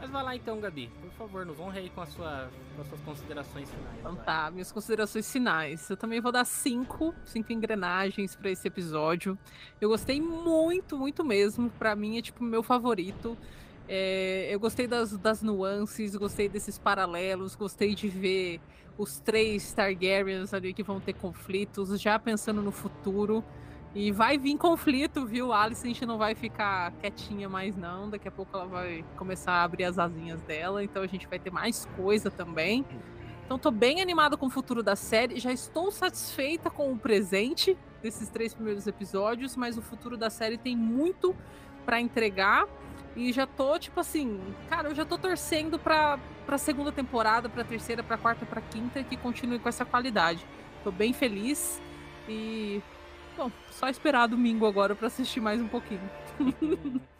[SPEAKER 2] Mas vai lá então, Gabi. Por favor, nos honre aí com, a sua, com as suas considerações finais.
[SPEAKER 4] Então
[SPEAKER 2] vai.
[SPEAKER 4] tá, minhas considerações finais. Eu também vou dar cinco, cinco engrenagens pra esse episódio. Eu gostei muito, muito mesmo. Pra mim é tipo o meu favorito. É, eu gostei das, das nuances, gostei desses paralelos, gostei de ver os três Targaryens ali que vão ter conflitos, já pensando no futuro. E vai vir conflito, viu? A Alicent não vai ficar quietinha mais, não. Daqui a pouco ela vai começar a abrir as asinhas dela. Então a gente vai ter mais coisa também. Então tô bem animado com o futuro da série. Já estou satisfeita com o presente desses três primeiros episódios, mas o futuro da série tem muito pra entregar. E já tô, tipo assim, cara, eu já tô torcendo pra, pra segunda temporada, pra terceira, pra quarta, pra quinta, que continue com essa qualidade. Tô bem feliz e. Bom, só esperar domingo agora pra assistir mais um pouquinho.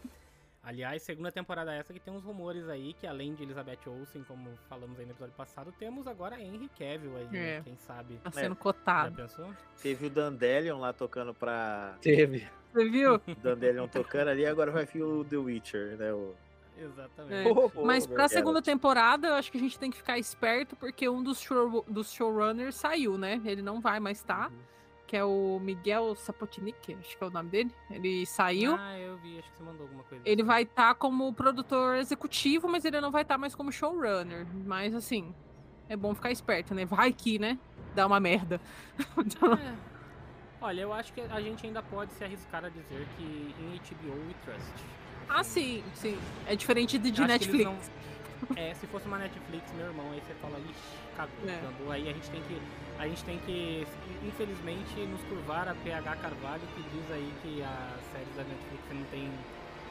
[SPEAKER 2] Aliás, segunda temporada essa que tem uns rumores aí que além de Elizabeth Olsen, como falamos aí no episódio passado, temos agora Henry Cavill aí, né?
[SPEAKER 4] É.
[SPEAKER 2] quem sabe.
[SPEAKER 4] Tá sendo
[SPEAKER 2] Já
[SPEAKER 4] cotado.
[SPEAKER 2] pensou?
[SPEAKER 3] Teve o Dandelion lá tocando pra.
[SPEAKER 1] Teve.
[SPEAKER 4] Você viu?
[SPEAKER 3] Dandelion tocando ali, agora vai vir o The Witcher, né? O...
[SPEAKER 2] Exatamente.
[SPEAKER 4] É.
[SPEAKER 3] Pô,
[SPEAKER 4] Mas pra
[SPEAKER 3] Geralt.
[SPEAKER 4] segunda temporada, eu acho que a gente tem que ficar esperto, porque um dos, show, dos showrunners saiu, né? Ele não vai mais estar, que é o Miguel Sapotnik, acho que é o nome dele. Ele saiu.
[SPEAKER 2] Ah, eu vi, acho que você mandou alguma coisa.
[SPEAKER 4] Ele
[SPEAKER 2] assim.
[SPEAKER 4] vai estar como produtor executivo, mas ele não vai estar mais como showrunner. Mas assim, é bom ficar esperto, né? Vai que, né? Dá uma merda.
[SPEAKER 2] É. Olha, eu acho que a gente ainda pode se arriscar a dizer que em HBO we trust.
[SPEAKER 4] ah, sim, sim. É diferente de, de Netflix.
[SPEAKER 2] É, se fosse uma Netflix, meu irmão, aí você fala, ixi, cagou,
[SPEAKER 4] É.
[SPEAKER 2] cagou. Aí a gente tem que. A gente tem que, infelizmente, nos curvar a PH Carvalho, que diz aí que as séries da Netflix não tem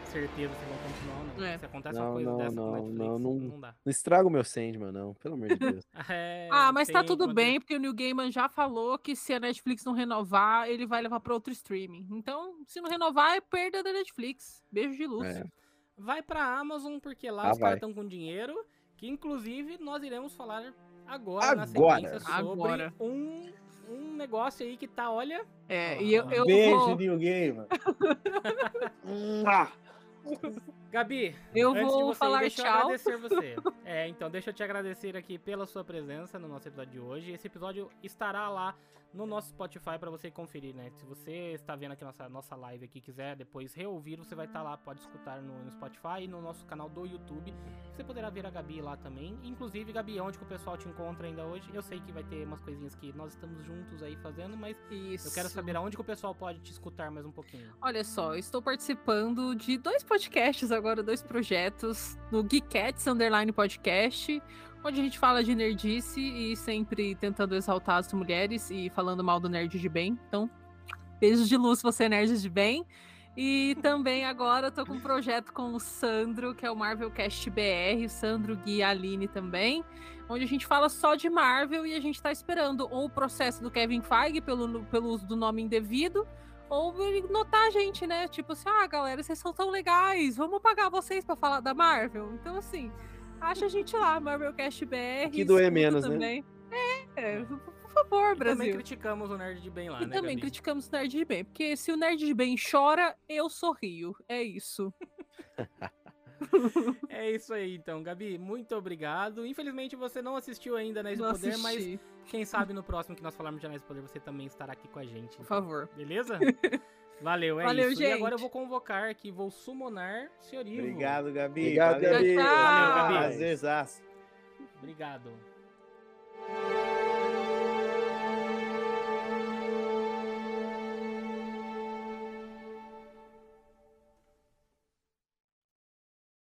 [SPEAKER 2] certeza se vão continuar ou não.
[SPEAKER 4] É.
[SPEAKER 2] Se acontece uma
[SPEAKER 1] Não,
[SPEAKER 2] coisa
[SPEAKER 1] não,
[SPEAKER 2] dessa
[SPEAKER 1] não,
[SPEAKER 2] com Netflix,
[SPEAKER 1] não,
[SPEAKER 2] não,
[SPEAKER 1] não-
[SPEAKER 2] dá.
[SPEAKER 1] Não estraga o meu Sandman, não. Pelo amor de Deus.
[SPEAKER 2] É,
[SPEAKER 4] Ah, mas tá tudo
[SPEAKER 2] quando-
[SPEAKER 4] bem, porque o New Gaiman já falou que se a Netflix não renovar, ele vai levar pra outro streaming. Então, se não renovar, é perda da Netflix. Beijo de luz.
[SPEAKER 1] É.
[SPEAKER 2] Vai pra Amazon, porque lá
[SPEAKER 1] Ah,
[SPEAKER 2] os caras
[SPEAKER 1] vai.
[SPEAKER 2] estão com dinheiro, que inclusive nós iremos falar agora, na
[SPEAKER 1] Agora.
[SPEAKER 2] sequência sobre
[SPEAKER 4] Agora.
[SPEAKER 2] Um, um negócio aí que tá, olha.
[SPEAKER 4] É, e eu, eu
[SPEAKER 3] Beijo,
[SPEAKER 4] vou,
[SPEAKER 3] New Gamer.
[SPEAKER 2] Gabi,
[SPEAKER 4] eu
[SPEAKER 2] antes de
[SPEAKER 4] vou
[SPEAKER 2] você ir,
[SPEAKER 4] falar
[SPEAKER 2] deixa eu
[SPEAKER 4] tchau.
[SPEAKER 2] agradecer você. É, então deixa eu te agradecer aqui pela sua presença no nosso episódio de hoje. Esse episódio estará lá no nosso Spotify para você conferir, né? Se você está vendo aqui nossa nossa live aqui, quiser depois reouvir, você vai estar lá, pode escutar no, no Spotify e no nosso canal do YouTube. Você poderá ver a Gabi lá também. Inclusive, Gabi, onde que o pessoal te encontra ainda hoje? Eu sei que vai ter umas coisinhas que nós estamos juntos aí fazendo, mas
[SPEAKER 4] Isso.
[SPEAKER 2] eu quero saber aonde que o pessoal pode te escutar mais um pouquinho.
[SPEAKER 4] Olha só, eu estou participando de dois podcasts agora, dois projetos, no Geekettes Underline Podcast, onde a gente fala de nerdice e sempre tentando exaltar as mulheres e falando mal do nerd de bem. Então, beijos de luz, você nerd de bem. E também agora eu tô com um projeto com o Sandro, que é o Marvel Cast BR, o Sandro Gui Aline também, onde a gente fala só de Marvel e a gente tá esperando ou o processo do Kevin Feige pelo, pelo uso do nome indevido, ou notar a gente, né? Tipo assim, ah, galera, vocês são tão legais, vamos pagar vocês pra falar da Marvel. Então, assim, acha a gente lá, Marvelcast BR.
[SPEAKER 1] Que doer menos, né?
[SPEAKER 4] também. É, por favor,
[SPEAKER 2] E
[SPEAKER 4] Brasil.
[SPEAKER 2] também criticamos o Nerd de Bem lá,
[SPEAKER 4] E
[SPEAKER 2] né,
[SPEAKER 4] também
[SPEAKER 2] Gabi?
[SPEAKER 4] criticamos o Nerd de Bem, porque se o Nerd de Bem chora, eu sorrio. É isso.
[SPEAKER 2] É isso aí, então. Gabi, muito obrigado. Infelizmente você não assistiu ainda Anéis do Poder, mas
[SPEAKER 4] assisti,
[SPEAKER 2] quem sabe no próximo que nós falarmos de Anéis do Poder você também estará aqui com a gente.
[SPEAKER 4] por favor.
[SPEAKER 2] Beleza? Valeu, é
[SPEAKER 4] Valeu,
[SPEAKER 2] isso. Gente. E agora eu vou convocar aqui, vou summonar senhor Ivo.
[SPEAKER 3] Obrigado, Gabi.
[SPEAKER 1] Obrigado,
[SPEAKER 3] Valeu.
[SPEAKER 1] Gabi.
[SPEAKER 2] Valeu, Gabi.
[SPEAKER 3] Prazerzaço.
[SPEAKER 2] Obrigado.